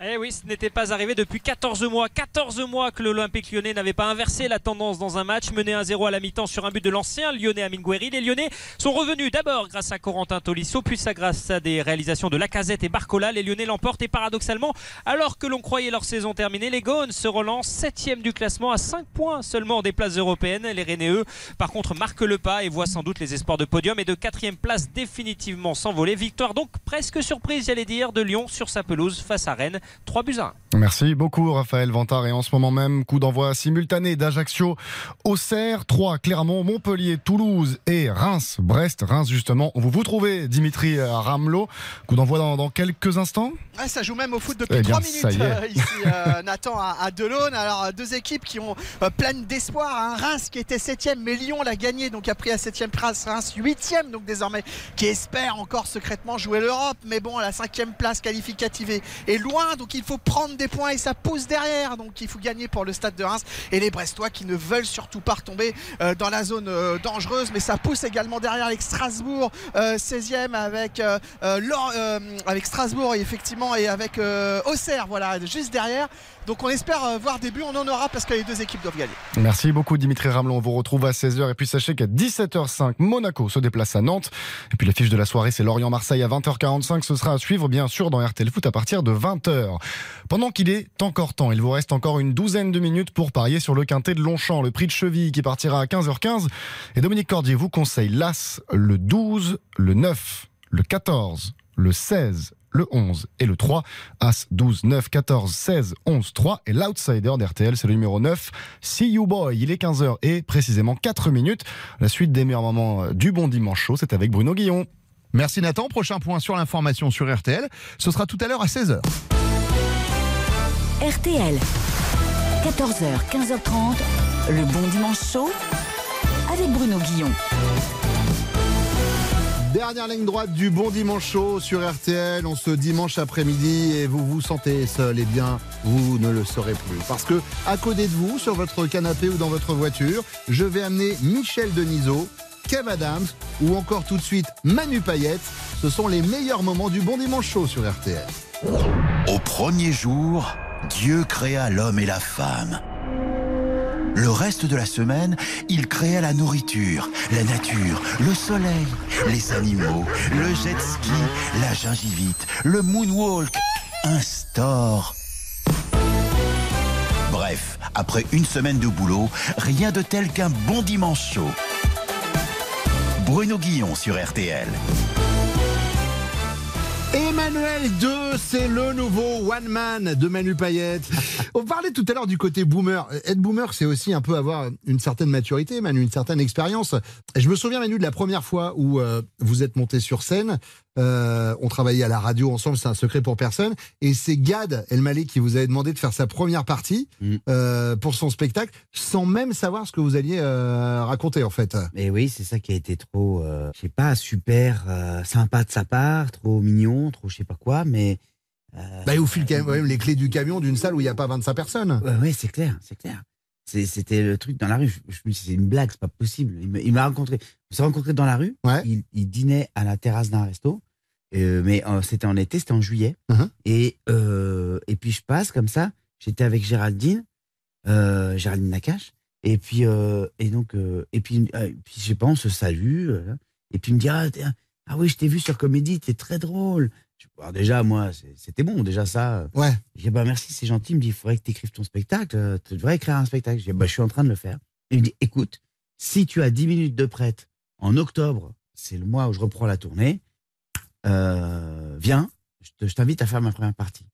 Eh oui, ce n'était pas arrivé depuis 14 mois. 14 mois que l'Olympique lyonnais n'avait pas inversé la tendance dans un match, mené 1-0 à la mi-temps sur un but de l'ancien lyonnais Amine Gouiri. Les lyonnais sont revenus d'abord grâce à Corentin Tolisso, puis ça grâce à des réalisations de Lacazette et Barcola. Les lyonnais l'emportent et paradoxalement, alors que l'on croyait leur saison terminée, les Gones se relancent 7 du classement à 5 points seulement des places européennes. Les Rennais, eux, par contre, marquent le pas et voient sans doute les espoirs de podium et de 4 place définitivement s'envoler. Victoire donc presque surprise, j'allais dire, de Lyon sur sa pelouse face à Rennes. 3 buts à 1. Merci beaucoup Raphaël Vantard et en ce moment même coup d'envoi simultané d'Ajaccio, Auxerre, 3 Clermont, Montpellier, Toulouse et Reims, Brest, Reims justement. Où vous vous trouvez Dimitri Ramelot Coup d'envoi dans, dans, quelques instants ouais, Ça joue même au foot depuis eh bien, 3 minutes euh, ici euh, Nathan à, à Delaune. Alors deux équipes qui ont euh, plein d'espoir. Un Reims qui était 7 mais Lyon l'a gagné donc a pris à 7 place. Reims 8 donc désormais qui espère encore secrètement jouer l'Europe. Mais bon, la 5 place qualificative est, est loin donc il faut prendre des points et ça pousse derrière. Donc il faut gagner pour le stade de Reims. Et les Brestois qui ne veulent surtout pas retomber euh, dans la zone euh, dangereuse. Mais ça pousse également derrière avec Strasbourg, euh, 16e avec, euh, euh, avec Strasbourg effectivement et avec Auxerre, voilà, juste derrière. Donc on espère voir des buts, on en aura parce que les deux équipes doivent gagner. Merci beaucoup Dimitri Ramelon, on vous retrouve à 16h et puis sachez qu'à 17h05, Monaco se déplace à Nantes. Et puis l'affiche de la soirée, c'est Lorient-Marseille à 20h45, ce sera à suivre bien sûr dans RTL Foot à partir de 20h. Pendant qu'il est encore temps, il vous reste encore une douzaine de minutes pour parier sur le quintet de Longchamp, le prix de cheville qui partira à 15h15. Et Dominique Cordier vous conseille l'As, le 12, le 9, le 14, le 16, le 11 et le 3. As 12, 9, 14, 16, 11, 3. Et l'outsider d'RTL, c'est le numéro 9. See You Boy. Il est 15h et précisément 4 minutes. La suite des meilleurs moments du bon dimanche chaud, c'est avec Bruno Guillon. Merci Nathan. Prochain point sur l'information sur RTL. Ce sera tout à l'heure à 16h. RTL. 14h, 15h30. Le bon dimanche chaud avec Bruno Guillon. Dernière ligne droite du bon dimanche chaud sur RTL. On se dimanche après-midi et vous vous sentez seul. Eh bien, vous ne le serez plus. Parce que, à côté de vous, sur votre canapé ou dans votre voiture, je vais amener Michel Denisot, Kev Adams ou encore tout de suite Manu Payette. Ce sont les meilleurs moments du bon dimanche chaud sur RTL. Au premier jour, Dieu créa l'homme et la femme. Le reste de la semaine, il créa la nourriture, la nature, le soleil, les animaux, le jet ski, la gingivite, le moonwalk, un store. Bref, après une semaine de boulot, rien de tel qu'un bon dimanche chaud. Bruno Guillon sur RTL. Emmanuel 2, c'est le nouveau One Man de Manu Payette. On parlait tout à l'heure du côté boomer. Être boomer, c'est aussi un peu avoir une certaine maturité, Manu, une certaine expérience. Je me souviens, Manu, de la première fois où euh, vous êtes monté sur scène. Euh, on travaillait à la radio ensemble, c'est un secret pour personne. Et c'est Gad Elmaleh qui vous avait demandé de faire sa première partie Mm. euh, pour son spectacle, sans même savoir ce que vous alliez raconter, en fait. Mais oui, c'est ça qui a été trop, je sais pas, super sympa de sa part, trop mignon, trop je sais pas quoi, mais. euh, Bah, il vous file quand même les clés du camion d'une salle où il n'y a pas 25 personnes. Ouais, ouais, c'est clair, c'est clair. C'était le truc dans la rue. Je, me suis c'est une blague, c'est pas possible. Il m'a rencontré. On s'est rencontrés dans la rue. Il, il dînait à la terrasse d'un resto. Euh, mais euh, c'était en été, c'était en juillet. Uh-huh. et, euh, et puis je passe comme ça. J'étais avec Géraldine, euh, Géraldine Nakache. Et puis, euh, et donc, euh, et puis, euh, puis, je sais pas, on se salue. euh, et puis il me dit, ah, ah oui, je t'ai vu sur Comédie, t'es très drôle. Alors déjà, moi, c'était bon, déjà ça. Ouais. Je dis, bah merci, c'est gentil. Il me dit, il faudrait que tu écrives ton spectacle. euh, Tu devrais écrire un spectacle. Je dis, bah je suis en train de le faire. Il me dit, écoute, si tu as 10 minutes de prête en octobre, c'est le mois où je reprends la tournée, euh, viens, je te- je t'invite à faire ma première partie.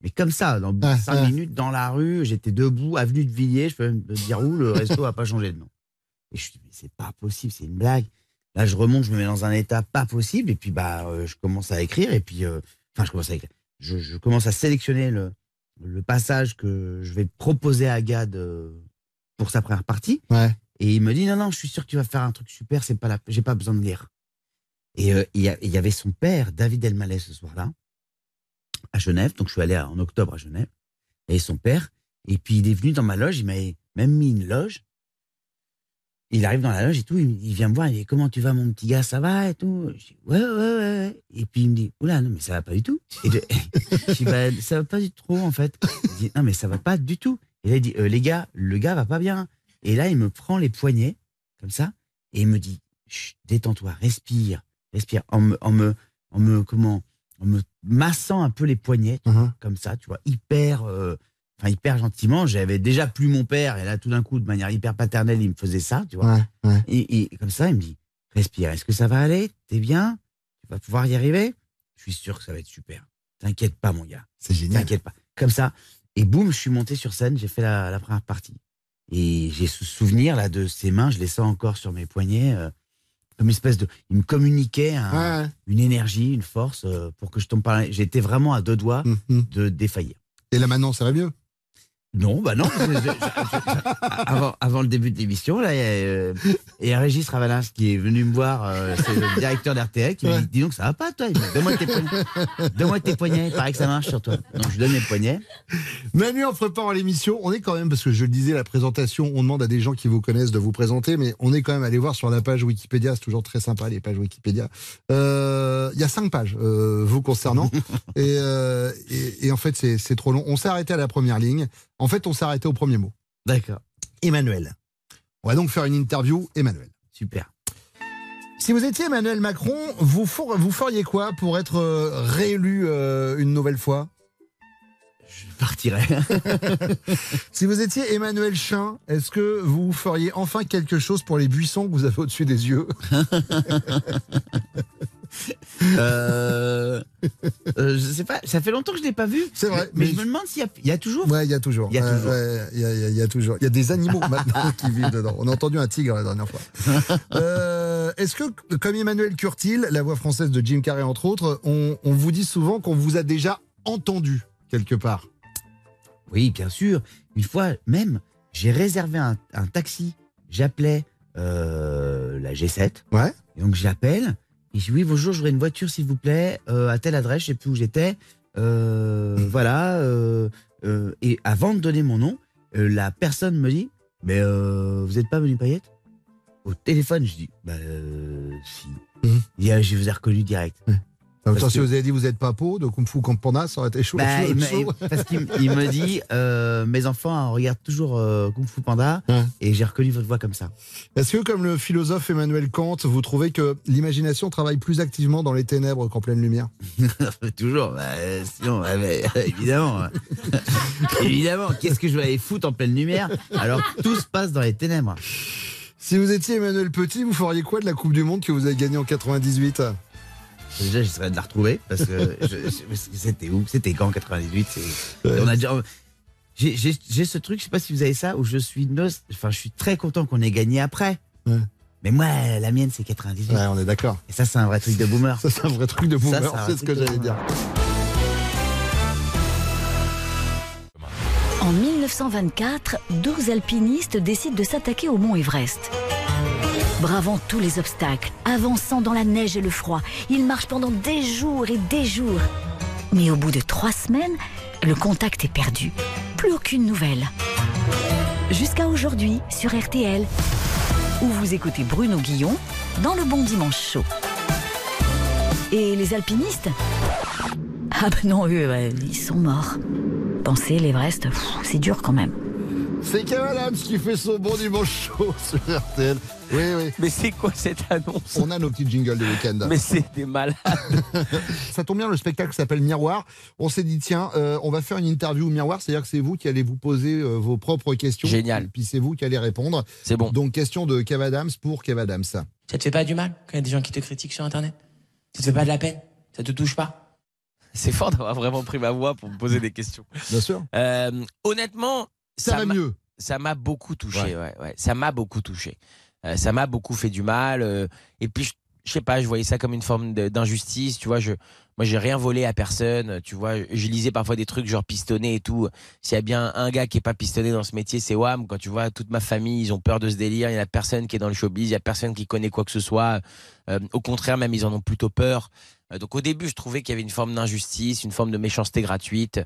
Mais comme ça, dans 5 minutes, dans la rue, j'étais debout, avenue de Villiers, je peux même te dire où, le resto n'a pas changé de nom. Et je me dis, mais c'est pas possible, c'est une blague. Là, je remonte, je me mets dans un état pas possible, et puis bah, euh, je commence à écrire, et puis, euh, enfin, je commence à écrire. Je, je commence à sélectionner le, le passage que je vais proposer à Gad euh, pour sa première partie. Et il me dit, non, non, je suis sûr que tu vas faire un truc super, c'est pas la, j'ai pas besoin de lire. Et il y, avait son père, David Elmaleh, ce soir-là, à Genève. Donc, je suis allé à- en octobre à Genève. Et son père. Et puis, il est venu dans ma loge. Il m'a même mis une loge. Il arrive dans la loge et tout. Il, il vient me voir. Il dit Comment tu vas, mon petit gars Ça va et tout? Je dis Ouais, ouais, ouais. Et puis, il me dit Oula, non, mais ça va pas du tout. Et je, je dis Bah, ça va pas du tout, en fait. Il dit Non, mais ça va pas du tout. Et là, il dit Euh, Les gars, le gars va pas bien. Et là, il me prend les poignets, comme ça. Et il me dit Détends-toi, respire, respire. En me, en me, en me, comment en me massant un peu les poignets, vois, comme ça, tu vois, hyper, euh, enfin hyper gentiment. J'avais déjà plus mon père, et là tout d'un coup, de manière hyper paternelle, il me faisait ça, tu vois. Et, et comme ça, il me dit, respire, est-ce que ça va aller? T'es bien? Tu vas pouvoir y arriver? Je suis sûr que ça va être super. T'inquiète pas, mon gars. C'est génial. T'inquiète pas. Comme ça. Et boum, je suis monté sur scène, j'ai fait la, la première partie. Et j'ai ce souvenir là de ses mains, je les sens encore sur mes poignets, euh, comme une espèce de. Il me communiquait un- Ouais, ouais. une énergie, une force euh, pour que je tombe par. là. J'étais vraiment à deux doigts Mhm. de défaillir. Et là maintenant, ça va mieux? Non, bah non. je- je- je- je- avant, avant le début de l'émission, là, il y a, euh, il y a Régis Ravalas qui est venu me voir, euh, c'est le directeur d'RTL, qui me dit Dis donc, ça va pas, toi? Donne-moi tes poignets. Donne-moi tes poignets, il paraît que ça marche sur toi. Donc, je donne mes poignets. Manu, en préparant l'émission, on est quand même, parce que je le disais, la présentation, on demande à des gens qui vous connaissent de vous présenter, mais on est quand même allé voir sur la page Wikipédia, c'est toujours très sympa les pages Wikipédia. Euh, Il y a cinq pages euh, vous concernant, et, et, et en fait c'est trop long. On s'est arrêté à la première ligne, en fait on s'est arrêté au premier mot. D'accord. Emmanuel. On va donc faire une interview Emmanuel. Super. Si vous étiez Emmanuel Macron, vous, for- vous feriez quoi pour être euh, réélu euh, une nouvelle fois? Je partirai. Si vous étiez Emmanuel Chin, est-ce que vous feriez enfin quelque chose pour les buissons que vous avez au-dessus des yeux? Euh, euh, je sais pas, ça fait longtemps que je l'ai pas vu. C'est vrai, Mais, mais je me demande s'il y a, il y a toujours. Ouais, il y a toujours. Il y a toujours. Il y, a- il y a- il y a toujours. Il y a des animaux maintenant qui vivent dedans. On a entendu un tigre la dernière fois. Euh, Est-ce que, comme Emmanuel Curtil, la voix française de Jim Carrey entre autres, on, on vous dit souvent qu'on vous a déjà entendu quelque part? Oui, bien sûr. Une fois même, j'ai réservé un, un taxi. J'appelais la G7. Ouais. Et donc j'appelle. Et je dis oui, bonjour, j'aurais une voiture s'il vous plaît, euh, à telle adresse, je sais plus où j'étais. Euh, voilà. euh, et avant de donner mon nom, la personne me dit Mais vous n'êtes pas Menu Payette? Au téléphone, je dis Bah si. Mhm. Il je vous ai reconnu direct. En même Parce temps, si vous avez dit vous êtes pas peau de Kung Fu Panda, ça aurait été chaud. Bah, chaud, il me- chaud. il- parce qu'il me- il me dit euh, Mes enfants regardent toujours euh, Kung Fu Panda Ouais. et j'ai reconnu votre voix comme ça. Est-ce que, comme le philosophe Emmanuel Kant, vous trouvez que l'imagination travaille plus activement dans les ténèbres qu'en pleine lumière? Toujours, bah, sinon, évidemment. hein. évidemment, qu'est-ce que je vais aller foutre en pleine lumière alors que tout se passe dans les ténèbres? Si vous étiez Emmanuel Petit, vous feriez quoi de la Coupe du Monde que vous avez gagnée en 98 Déjà, j'essaierais de la retrouver parce que c'était où? C'était quand en 98 c'est- Ouais. On a déjà. J'ai ce truc, je sais pas si vous avez ça, où je suis nos- enfin, je suis très content qu'on ait gagné après. Ouais. Mais moi, la mienne, c'est 98. Ouais, on est d'accord. Et ça, c'est un vrai truc de boomer. Ça, c'est un vrai truc de boomer, c'est ce que j'allais dire. En 1924, 12 alpinistes décident de s'attaquer au mont Everest. Bravant tous les obstacles, avançant dans la neige et le froid, ils marchent pendant des jours et des jours. Mais au bout de trois semaines, le contact est perdu. Plus aucune nouvelle. Jusqu'à aujourd'hui sur RTL, où vous écoutez Bruno Guillon dans le Bon Dimanche Chaud. Et les alpinistes? Ah ben non, eux, ils sont morts. Penser l'Everest, c'est dur quand même. C'est Kev Adams qui fait son bon dimanche chaud sur RTL. Oui, oui. Mais c'est quoi cette annonce On a nos petits jingles de week-end. Mais c'est des malades. Ça tombe bien, le spectacle s'appelle Miroir. On s'est dit, tiens, euh, on va faire une interview au miroir, c'est-à-dire que c'est vous qui allez vous poser euh, vos propres questions. Génial. Et puis c'est vous qui allez répondre. C'est bon. Donc, question de Kev Adams pour Kev Adams. Ça te fait pas du mal quand il y a des gens qui te critiquent sur Internet? Ça te fait pas de la peine? Ça te touche pas? C'est fort d'avoir vraiment pris ma voix pour me poser des questions. Bien sûr. Euh, honnêtement, Ça va m'a- mieux. Ça m'a beaucoup touché. Ouais. Ouais. Ouais, Ça m'a beaucoup touché. Euh, ça m'a beaucoup fait du mal. euh, et puis, je, je sais pas, je voyais ça comme une forme d'injustice. Tu vois, je, moi, j'ai rien volé à personne. Tu vois, je lisais parfois des trucs genre pistonné et tout. S'il y a bien un gars qui est pas pistonné dans ce métier, c'est Wam. Quand tu vois toute ma famille, ils ont peur de ce délire. Il y a personne qui est dans le showbiz. Il y a personne qui connaît quoi que ce soit. Euh, au contraire, même ils en ont plutôt peur. Euh, donc au début, je trouvais qu'il y avait une forme d'injustice, une forme de méchanceté gratuite.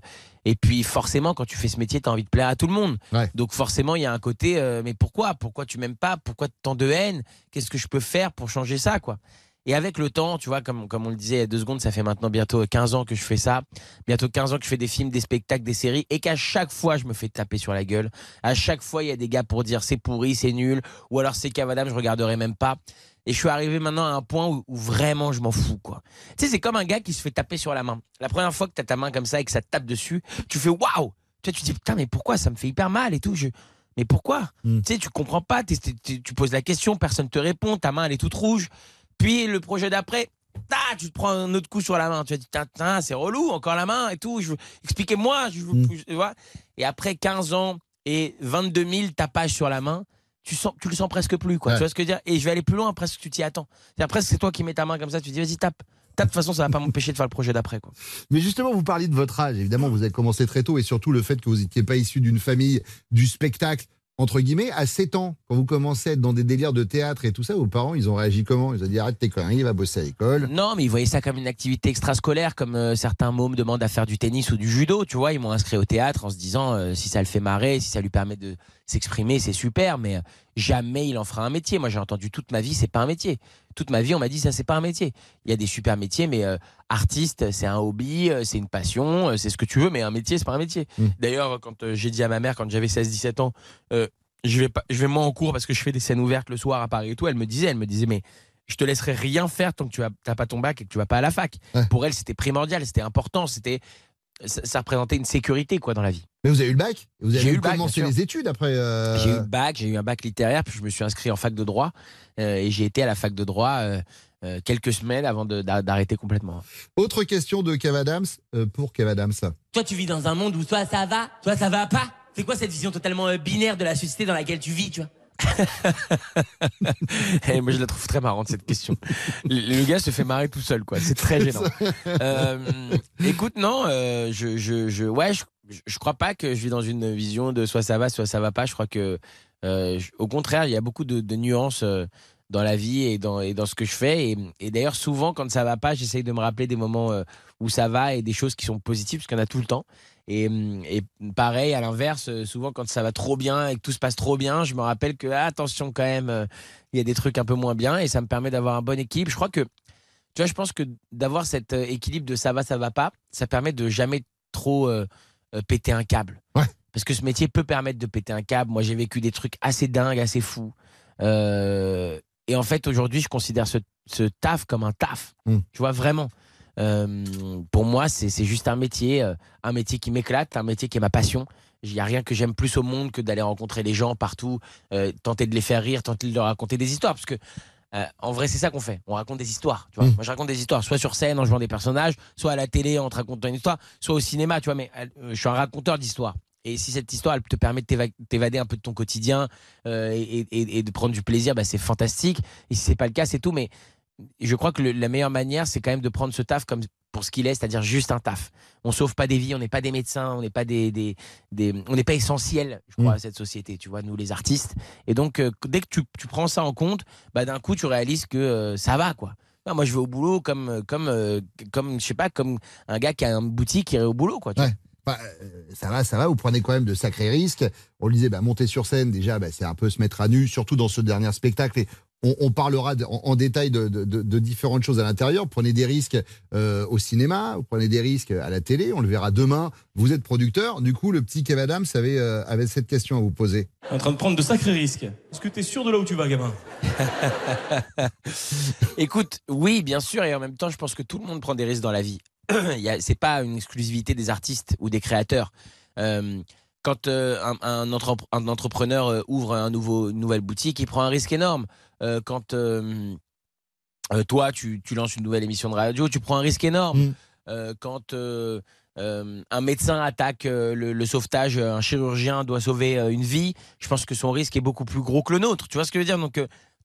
Et puis forcément, quand tu fais ce métier, tu as envie de plaire à tout le monde. Donc forcément, il y a un côté, euh, mais pourquoi? Pourquoi tu m'aimes pas? Pourquoi tant de haine? Qu'est-ce que je peux faire pour changer ça quoi? Et avec le temps, tu vois, comme, comme on le disait il y a deux secondes, ça fait maintenant bientôt 15 ans que je fais ça. Bientôt 15 ans que je fais des films, des spectacles, des séries. Et qu'à chaque fois, je me fais taper sur la gueule. À chaque fois, il y a des gars pour dire c'est pourri, c'est nul. Ou alors c'est cavadam, je regarderai même pas. Et je suis arrivé maintenant à un point où, où vraiment je m'en fous, quoi. Tu sais, c'est comme un gars qui se fait taper sur la main. La première fois que t'as ta main comme ça et que ça te tape dessus, tu fais waouh! Tu vois, tu te dis putain, mais pourquoi? Ça me fait hyper mal et tout. Je... Mais pourquoi? Tu sais, tu comprends pas, tu poses la question, personne te répond, ta main elle est toute rouge. Puis le projet d'après, ta, tu te prends un autre coup sur la main. Tu Tain, tain, c'est relou, encore la main et tout. Je veux- Expliquez-moi. Je veux- vois et après 15 ans et 22 000 tapages sur la main, tu, sens, tu le sens presque plus. Quoi. Ouais. Tu vois ce que je veux dire? Et je vais aller plus loin, presque tu t'y attends. C'est après, c'est toi qui mets ta main comme ça, tu dis, vas-y, tape. Tape, de toute façon, ça va pas m'empêcher de faire le projet d'après. quoi. Mais justement, vous parliez de votre âge. Évidemment, vous avez commencé très tôt et surtout le fait que vous n'étiez pas issu d'une famille du spectacle. Entre guillemets, à 7 ans, quand vous commencez à être dans des délires de théâtre et tout ça, vos parents, ils ont réagi comment? Ils ont dit arrête tes conneries, va bosser à l'école. Non, mais ils voyaient ça comme une activité extrascolaire, comme euh, certains mômes demandent à faire du tennis ou du judo, tu vois. Ils m'ont inscrit au théâtre en se disant euh, si ça le fait marrer, si ça lui permet de s'exprimer, c'est super, mais jamais il en fera un métier. Moi, j'ai entendu toute ma vie, c'est pas un métier. Toute ma vie, on m'a dit ça, c'est pas un métier. Il y a des super métiers, mais euh, artiste, c'est un hobby, euh, c'est une passion, euh, c'est ce que tu veux, mais un métier, c'est pas un métier. D'ailleurs, quand euh, j'ai dit à ma mère, quand j'avais 16-17 ans, euh, je vais pas, je vais moi en cours parce que je fais des scènes ouvertes le soir à Paris et tout. Elle me disait, elle me disait, mais je te laisserai rien faire tant que tu n'as pas ton bac et que tu vas pas à la fac. Pour elle, c'était primordial, c'était important, c'était ça, ça représentait une sécurité quoi dans la vie. Mais vous avez eu le bac Vous J'ai avez eu eu le bac, commencé les études après euh, J'ai eu le bac, j'ai eu un bac littéraire, puis je me suis inscrit en fac de droit euh, et j'ai été à la fac de droit euh, euh, quelques semaines avant d'arrêter complètement. Autre question de Kev Adams euh, pour Kev Adams. Toi, tu vis dans un monde où soit ça va, soit ça va pas. C'est quoi cette vision totalement euh, binaire de la société dans laquelle tu vis, tu vois? Et moi, je la trouve très marrante cette question. Le, le gars se fait marrer tout seul, quoi. C'est très gênant. Euh, écoute, non, euh, je, je, je, ouais, je, je crois pas que je vis dans une vision de soit ça va, soit ça va pas. Je crois que, euh, je- au contraire, il y a beaucoup de, de nuances. dans la vie et dans, et dans ce que je fais. Et, et d'ailleurs, souvent, quand ça va pas, j'essaye de me rappeler des moments où ça va et des choses qui sont positives, parce en a tout le temps. Et, hum, et pareil, à l'inverse, euh, souvent, quand ça va trop bien et que tout se passe trop bien, je me rappelle que, ah, attention quand même, euh, il y a des trucs un peu moins bien et ça me permet d'avoir un bon équilibre. Je crois que, tu vois, je pense que d'avoir cet euh, équilibre de ça va, ça va pas, ça permet de jamais trop euh, péter un câble. Parce que ce métier peut permettre de péter un câble. Moi, j'ai vécu des trucs assez dingues, assez fous. Euh, et en fait, aujourd'hui, je considère ce, ce taf comme un taf. Tu vois, vraiment. Euh, pour moi, c'est juste un métier, euh, un métier qui m'éclate, un métier qui est ma passion. Il n'y a rien que j'aime plus au monde que d'aller rencontrer les gens partout, euh, tenter de les faire rire, tenter de leur raconter des histoires. Parce que, euh, en vrai, c'est ça qu'on fait. On raconte des histoires. Tu vois. Moi, je raconte des histoires, soit sur scène en jouant des personnages, soit à la télé en te racontant une histoire, soit au cinéma, tu vois. Mais je suis un raconteur d'histoires. Et si cette histoire, elle te permet de t'éva- t'évader un peu de ton quotidien euh, et, et- et de prendre du plaisir, bah, c'est fantastique. Et si c'est pas le cas, c'est tout. Mais je crois que le- la meilleure manière, c'est quand même de prendre ce taf comme pour ce qu'il est, c'est-à-dire juste un taf. On sauve pas des vies, on n'est pas des médecins, on n'est pas des, des, des- on n'est pas essentiel, je crois, à cette société. Tu vois, nous les artistes. Et donc, euh, dès que tu, tu prends ça en compte, bah, d'un coup, tu réalises que euh, ça va, quoi. Non, moi, je vais au boulot comme, comme, euh, comme, je sais pas, comme un gars qui a une boutique qui irait au boulot, quoi. tu vois. Bah, ça va, ça va, vous prenez quand même de sacrés risques. On le disait, bah, monter sur scène, déjà, bah, c'est un peu se mettre à nu, surtout dans ce dernier spectacle. Et on, on parlera de- en, en détail de, de- de- de différentes choses à l'intérieur. Prenez des risques euh, au cinéma, vous prenez des risques à la télé, on le verra demain. Vous êtes producteur. Du coup, le petit Kev Adams avait, euh, avait cette question à vous poser. en train de prendre de sacrés risques. Est-ce que t'es sûr de là où tu vas, gamin? Écoute, oui, bien sûr, et en même temps, je pense que tout le monde prend des risques dans la vie. C'est pas une exclusivité des artistes ou des créateurs. Euh, quand euh, un, un entrep- un entrepreneur euh, ouvre un nouveau, une nouvelle boutique, il prend un risque énorme. Euh, quand euh, euh, toi, tu, tu lances une nouvelle émission de radio, tu prends un risque énorme. Euh, quand un médecin attaque le, le sauvetage, un chirurgien doit sauver une vie, je pense que son risque est beaucoup plus gros que le nôtre. Tu vois ce que je veux dire? Donc,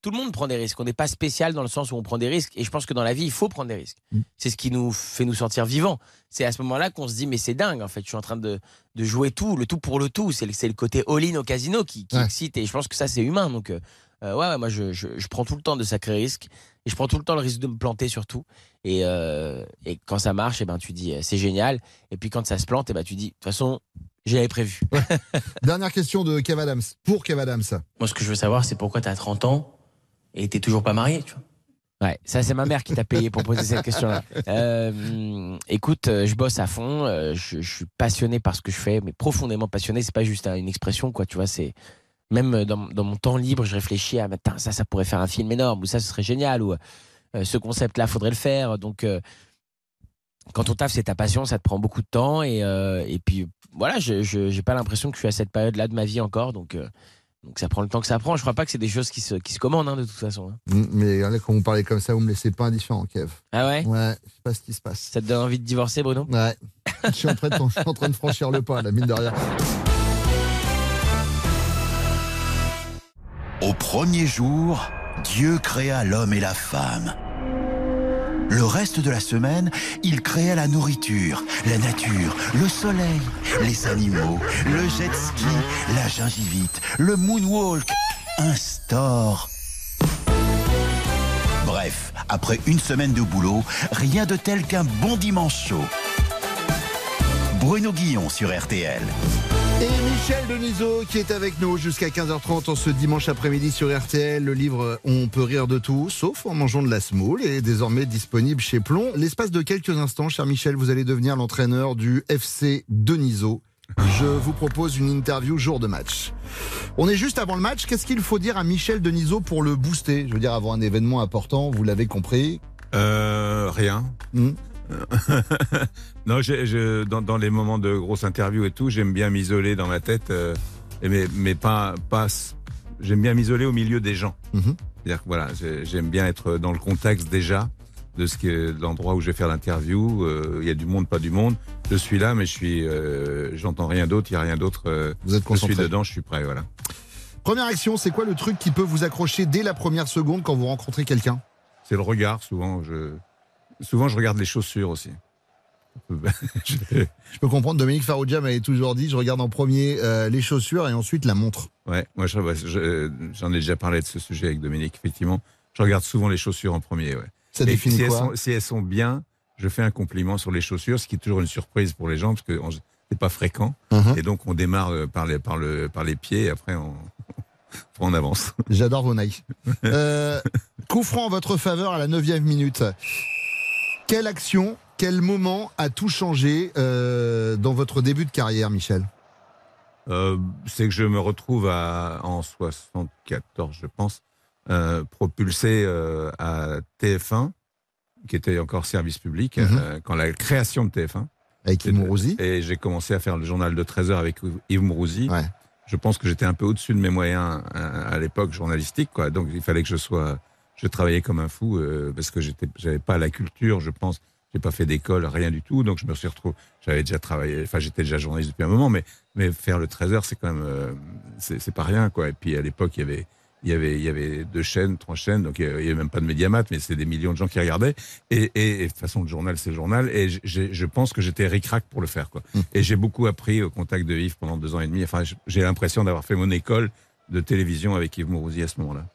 tout le monde prend des risques. On n'est pas spécial dans le sens où on prend des risques. Et je pense que dans la vie, il faut prendre des risques. C'est ce qui nous fait nous sentir vivants. C'est à ce moment-là qu'on se dit, mais c'est dingue, en fait. Je suis en train de, de jouer tout, le tout pour le tout. C'est le, le côté all-in au casino qui, qui excite. Et je pense que ça, c'est humain. Donc, euh, euh, ouais, ouais, moi, je, je, je prends tout le temps de sacrés risques. Et je prends tout le temps le risque de me planter, surtout. Et, euh, et quand ça marche, eh ben, tu dis, euh, c'est génial. Et puis quand ça se plante, eh ben, tu dis, de toute façon, j'avais prévu. Dernière question de Kev Adams, pour Kev Adams. Moi, ce que je veux savoir, c'est pourquoi t'as 30 ans et t'es toujours pas marié, tu vois. Ouais, ça c'est ma mère qui t'a payé pour poser cette question-là. Euh, écoute, je bosse à fond, je, je suis passionné par ce que je fais, mais profondément passionné. C'est pas juste hein, une expression, quoi. Tu vois, c'est même euh, dans, dans mon temps libre, je réfléchis à, ça, ça pourrait faire un film énorme, ou ça, ce serait génial, ou euh, ce concept-là, faudrait le faire. Donc, euh, quand on taffe, c'est ta passion, ça te prend beaucoup de temps, et, euh, et puis voilà, je j'ai pas l'impression que je suis à cette période-là de ma vie encore, donc. Donc ça prend le temps que ça prend. Je crois pas que c'est des choses qui se, qui se commandent hein, de toute façon. hein. Mais là, quand vous parlez comme ça, vous me laissez pas indifférent, Kev. Ah ouais? Ouais, je sais pas ce qui se passe. Ça te donne envie de divorcer, Bruno? Ouais. je, suis en train de, je suis en train de franchir le pas, la mine de rien. Au premier jour, Dieu créa l'homme et la femme. Le reste de la semaine, il créa la nourriture, la nature, le soleil, les animaux, le jet ski, la gingivite, le moonwalk, un store. Bref, après une semaine de boulot, rien de tel qu'un bon dimanche chaud. Bruno Guillon sur RTL. Et Michel Denisot qui est avec nous jusqu'à 15h30 en ce dimanche après-midi sur RTL. Le livre On peut rire de tout, sauf en mangeant de la semoule, est désormais disponible chez Plomb. L'espace de quelques instants, cher Michel, vous allez devenir l'entraîneur du FC Denisot. Je vous propose une interview jour de match. On est juste avant le match. Qu'est-ce qu'il faut dire à Michel Denisot pour le booster? Je veux dire, avant un événement important, vous l'avez compris? Euh, rien. Hmm. non, je, dans, dans les moments de grosses interviews et tout, j'aime bien m'isoler dans ma tête, euh, mais, mais pas, pas. J'aime bien m'isoler au milieu des gens. Mhm. C'est-à-dire que voilà, j'ai- j'aime bien être dans le contexte déjà de ce que l'endroit où je vais faire l'interview. Euh, Il y a du monde, pas du monde. Je suis là, mais je suis, euh, j'entends rien d'autre. Il y a rien d'autre. euh, Vous êtes Je suis concentré. dedans, je suis prêt. Voilà. Première action, c'est quoi le truc qui peut vous accrocher dès la première seconde quand vous rencontrez quelqu'un? C'est le regard. Souvent, je, souvent, je regarde les chaussures aussi. Je- peux comprendre, Dominique Farrugia m'avait toujours dit, je regarde en premier euh, les chaussures et ensuite la montre. Ouais, moi je- je- j'en ai déjà parlé de ce sujet avec Dominique. Effectivement, je regarde souvent les chaussures en premier. Ouais. Ça Et définit si elles, quoi sont, si elles sont bien, je fais un compliment sur les chaussures, ce qui est toujours une surprise pour les gens parce que c'est pas fréquent. Mhm. Et donc on démarre euh, par les par le par les pieds et après on on avance. J'adore vos Nike. Euh, coup franc en votre faveur à la 9 minute. Quelle action, quel moment a tout changé euh, dans votre début de carrière, Michel? Euh, c'est que je me retrouve à, en 74, je pense, euh, propulsé à TF1, qui était encore service public, Mhm. quand la création de TF1. Avec Yves Mourouzi. Et j'ai commencé à faire le journal de 13 heures avec Yves Mourouzi. Je pense que j'étais un peu au-dessus de mes moyens à, à l'époque journalistique, quoi. Donc il fallait que je sois, je travaillais comme un fou euh, parce que j'étais, j'avais pas la culture, je pense. J'ai pas fait d'école, rien du tout. Donc je me suis retrouvé. J'avais déjà travaillé. Enfin, j'étais déjà journaliste depuis un moment, mais mais faire le 13 heures, c'est quand même, euh, c'est c'est pas rien, quoi. Et puis à l'époque, il y avait il y avait il y avait deux chaînes, trois chaînes, donc il y avait même pas de médiamat, mais c'est des millions de gens qui regardaient. Et, et, et de toute façon, le journal, c'est le journal. Et je pense que j'étais ric-rac pour le faire, quoi. Et j'ai beaucoup appris au contact de Yves pendant deux ans et demi. Enfin, j'ai l'impression d'avoir fait mon école de télévision avec Yves Mourouzi à ce moment-là.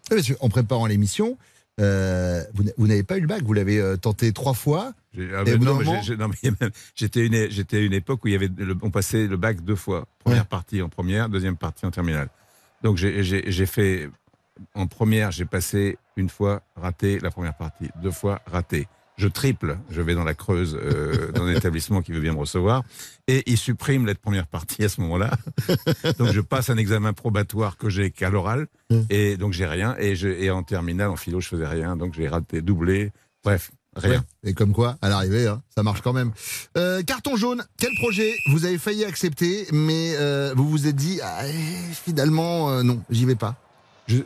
En préparant l'émission, euh, vous n'a- vous n'avez pas eu le bac, vous l'avez euh, tenté trois fois. Ah, non, moment- j'étais une, une époque où il y avait le- on passait le bac deux fois. Première partie en première, deuxième partie en terminale. Donc j'ai fait en première, j'ai passé une fois raté la première partie, deux fois raté. Je triple, je vais dans la Creuse, euh, dans un établissement qui veut bien me recevoir, et il supprime la première partie à ce moment-là. donc je passe un examen probatoire que j'ai qu'à l'oral, et donc j'ai rien, et, je, et en terminale, en philo, je faisais rien, donc j'ai raté, doublé, bref, rien. Ouais. Et comme quoi, à l'arrivée, hein, ça marche quand même. Euh, carton jaune, quel projet vous avez failli accepter, mais euh, vous vous êtes dit, ah, eh, finalement, euh, non, j'y vais pas.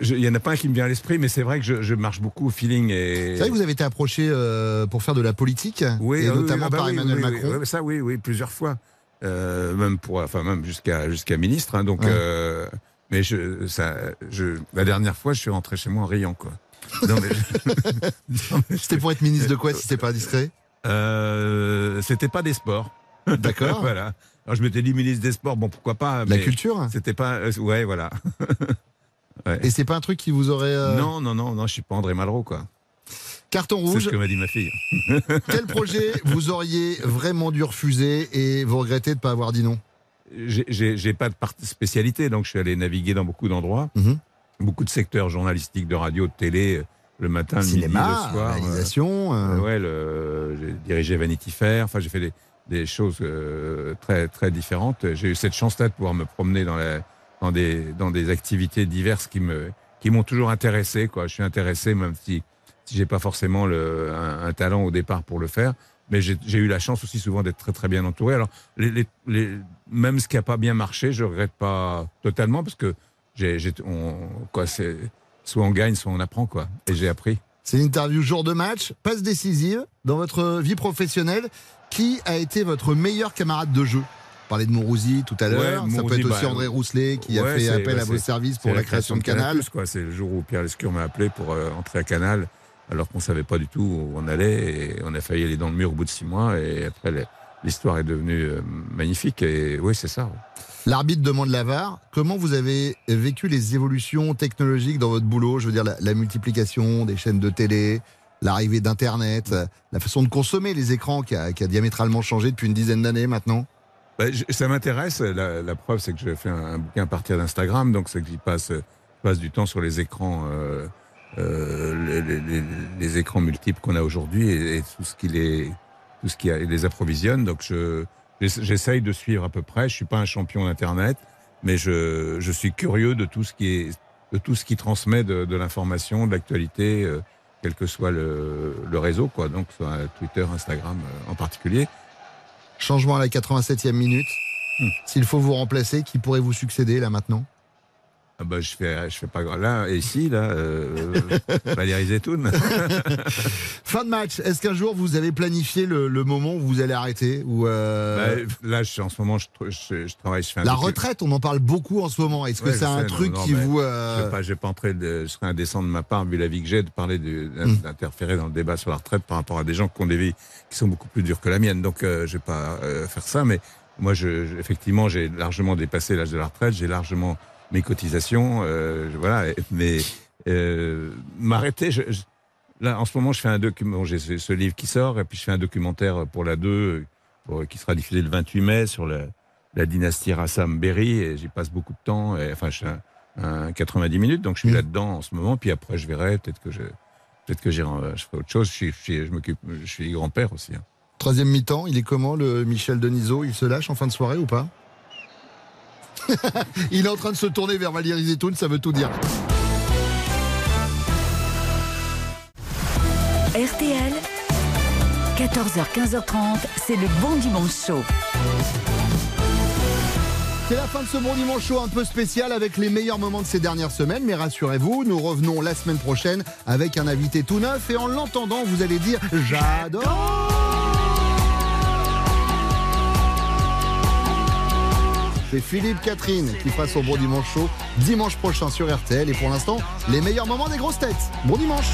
Il y en a pas un qui me vient à l'esprit, mais c'est vrai que je, je marche beaucoup au feeling. Et... C'est vrai que vous avez été approché euh, pour faire de la politique, oui, et ah oui, notamment ah bah par oui, Emmanuel oui, oui, Macron. ça, oui, oui, plusieurs fois. Euh, même pour, enfin, même jusqu'à jusqu'à ministre. hein, donc, Ouais. euh, mais je, ça, je, la dernière fois, je suis rentré chez moi en riant, quoi. C'était pour être ministre de quoi, si c'était pas discret C'était pas des sports. D'accord. voilà. Alors je m'étais dit ministre des sports, bon pourquoi pas. La culture C'était pas. ouais, voilà. Ouais. Et c'est pas un truc qui vous aurait. euh, Non, non, non, non, je suis pas André Malraux, quoi. Carton C'est rouge. ce que m'a dit ma fille. Quel projet vous auriez vraiment dû refuser et vous regrettez de ne pas avoir dit non? J'ai- pas de spécialité, donc je suis allé naviguer dans beaucoup d'endroits, Mhm. beaucoup de secteurs journalistiques, de radio, de télé, le matin, le Cinéma, midi, le soir. réalisation, euh, euh. ouais, le- j'ai dirigé Vanity Fair. Enfin, j'ai fait des, des choses euh, très très différentes. J'ai eu cette chance-là de pouvoir me promener dans, la, dans des activités diverses qui m'ont toujours intéressé. Je suis intéressé même si si j'ai pas forcément un, talent au départ pour le faire. Mais j'ai eu la chance aussi souvent d'être très très bien entouré. Alors même ce qui a pas bien marché, je regrette pas totalement parce que soit on gagne, soit on apprend. Et j'ai appris. C'est une interview jour de match, passe décisive dans votre vie professionnelle. Qui a été votre meilleur camarade de jeu? Parlait de Monrouzi tout à l'heure. Ouais, Ça peut Monrouzi, être aussi bah, André Rousselet qui a fait appel bah, à vos services pour la création de Canal. C'est le jour où Pierre Lescure m'a appelé pour euh, entrer à Canal, alors qu'on savait pas du tout où on allait. Et on a failli aller dans le mur au bout de six mois. Et après, l'histoire est devenue euh, magnifique. Et oui, c'est ça. L'arbitre demande la VAR. Comment vous avez vécu les évolutions technologiques dans votre boulot? Je veux dire, la, la multiplication des chaînes de télé, l'arrivée d'Internet, la façon de consommer les écrans qui a, qui a diamétralement changé depuis une dizaine d'années maintenant. Bah, je- ça m'intéresse. La, la preuve, c'est que je fais un, bouquin à partir d'Instagram, donc c'est que j'y passe, passe du temps sur les écrans, euh, euh, les, les- les écrans multiples qu'on a aujourd'hui et, et tout ce qui les, tout ce qui les approvisionne. Donc je, j'essa- j'essaye de suivre à peu près. Je suis pas un champion d'internet, mais je, je suis curieux de tout ce qui est, de tout ce qui transmet de, de l'information, de l'actualité, euh, quel que soit le, le réseau, quoi. Donc soit Twitter, Instagram euh, en particulier. Changement à la 87e minute. Hmm. S'il faut vous remplacer, qui pourrait vous succéder là maintenant? Ah bah, je fais, je fais pas grand- là et ici là, euh, Valérie Zetoun. Fin de match. Est-ce qu'un jour vous avez planifié le, le moment où vous allez arrêter ou euh, Bah, là, je suis en ce moment, je, je, je travaille, je fais un La retraite, on en parle beaucoup en ce moment. Est-ce que c'est je un sais, truc non, non, qui vous... Je euh, vais pas, je vais pas entrer de, je serais indécent de ma part vu la vie que j'ai de parler Hmm. d'interférer dans le débat sur la retraite par rapport à des gens qui ont des vies qui sont beaucoup plus dures que la mienne. Donc, euh, je vais pas euh, faire ça. Mais moi, je, je- effectivement, j'ai largement dépassé l'âge de la retraite. J'ai largement mes cotisations. euh, voilà. Mais euh, m'arrêter, je, je- là, en ce moment, je fais un document. J'ai ce, ce livre qui sort et puis je fais un documentaire pour la 2 euh, pour- qui sera diffusé le 28 mai sur la dynastie Rassam Berry et j'y passe beaucoup de temps. Et, enfin, je fais un, un 90 minutes, donc je suis là-dedans en ce moment. Puis après, je verrai. Peut-être que je, peut-être que je ferai autre chose. Je suis, je suis- je m'occupe, je suis grand-père aussi. hein. Troisième mi-temps, il est comment le Michel Denisot Il se lâche en fin de soirée ou pas? Il est en train de se tourner vers Valérie Zetoun, ça veut tout dire. RTL, 14h, 15h30, c'est le bon dimanche chaud. C'est la fin de ce bon dimanche chaud un peu spécial avec les meilleurs moments de ces dernières semaines. Mais rassurez-vous, nous revenons la semaine prochaine avec un invité tout neuf. Et en l'entendant, vous allez dire J'adore C'est Philippe Catherine qui fera son bon dimanche chaud dimanche prochain sur RTL. Et pour l'instant, les meilleurs moments des grosses têtes. Bon dimanche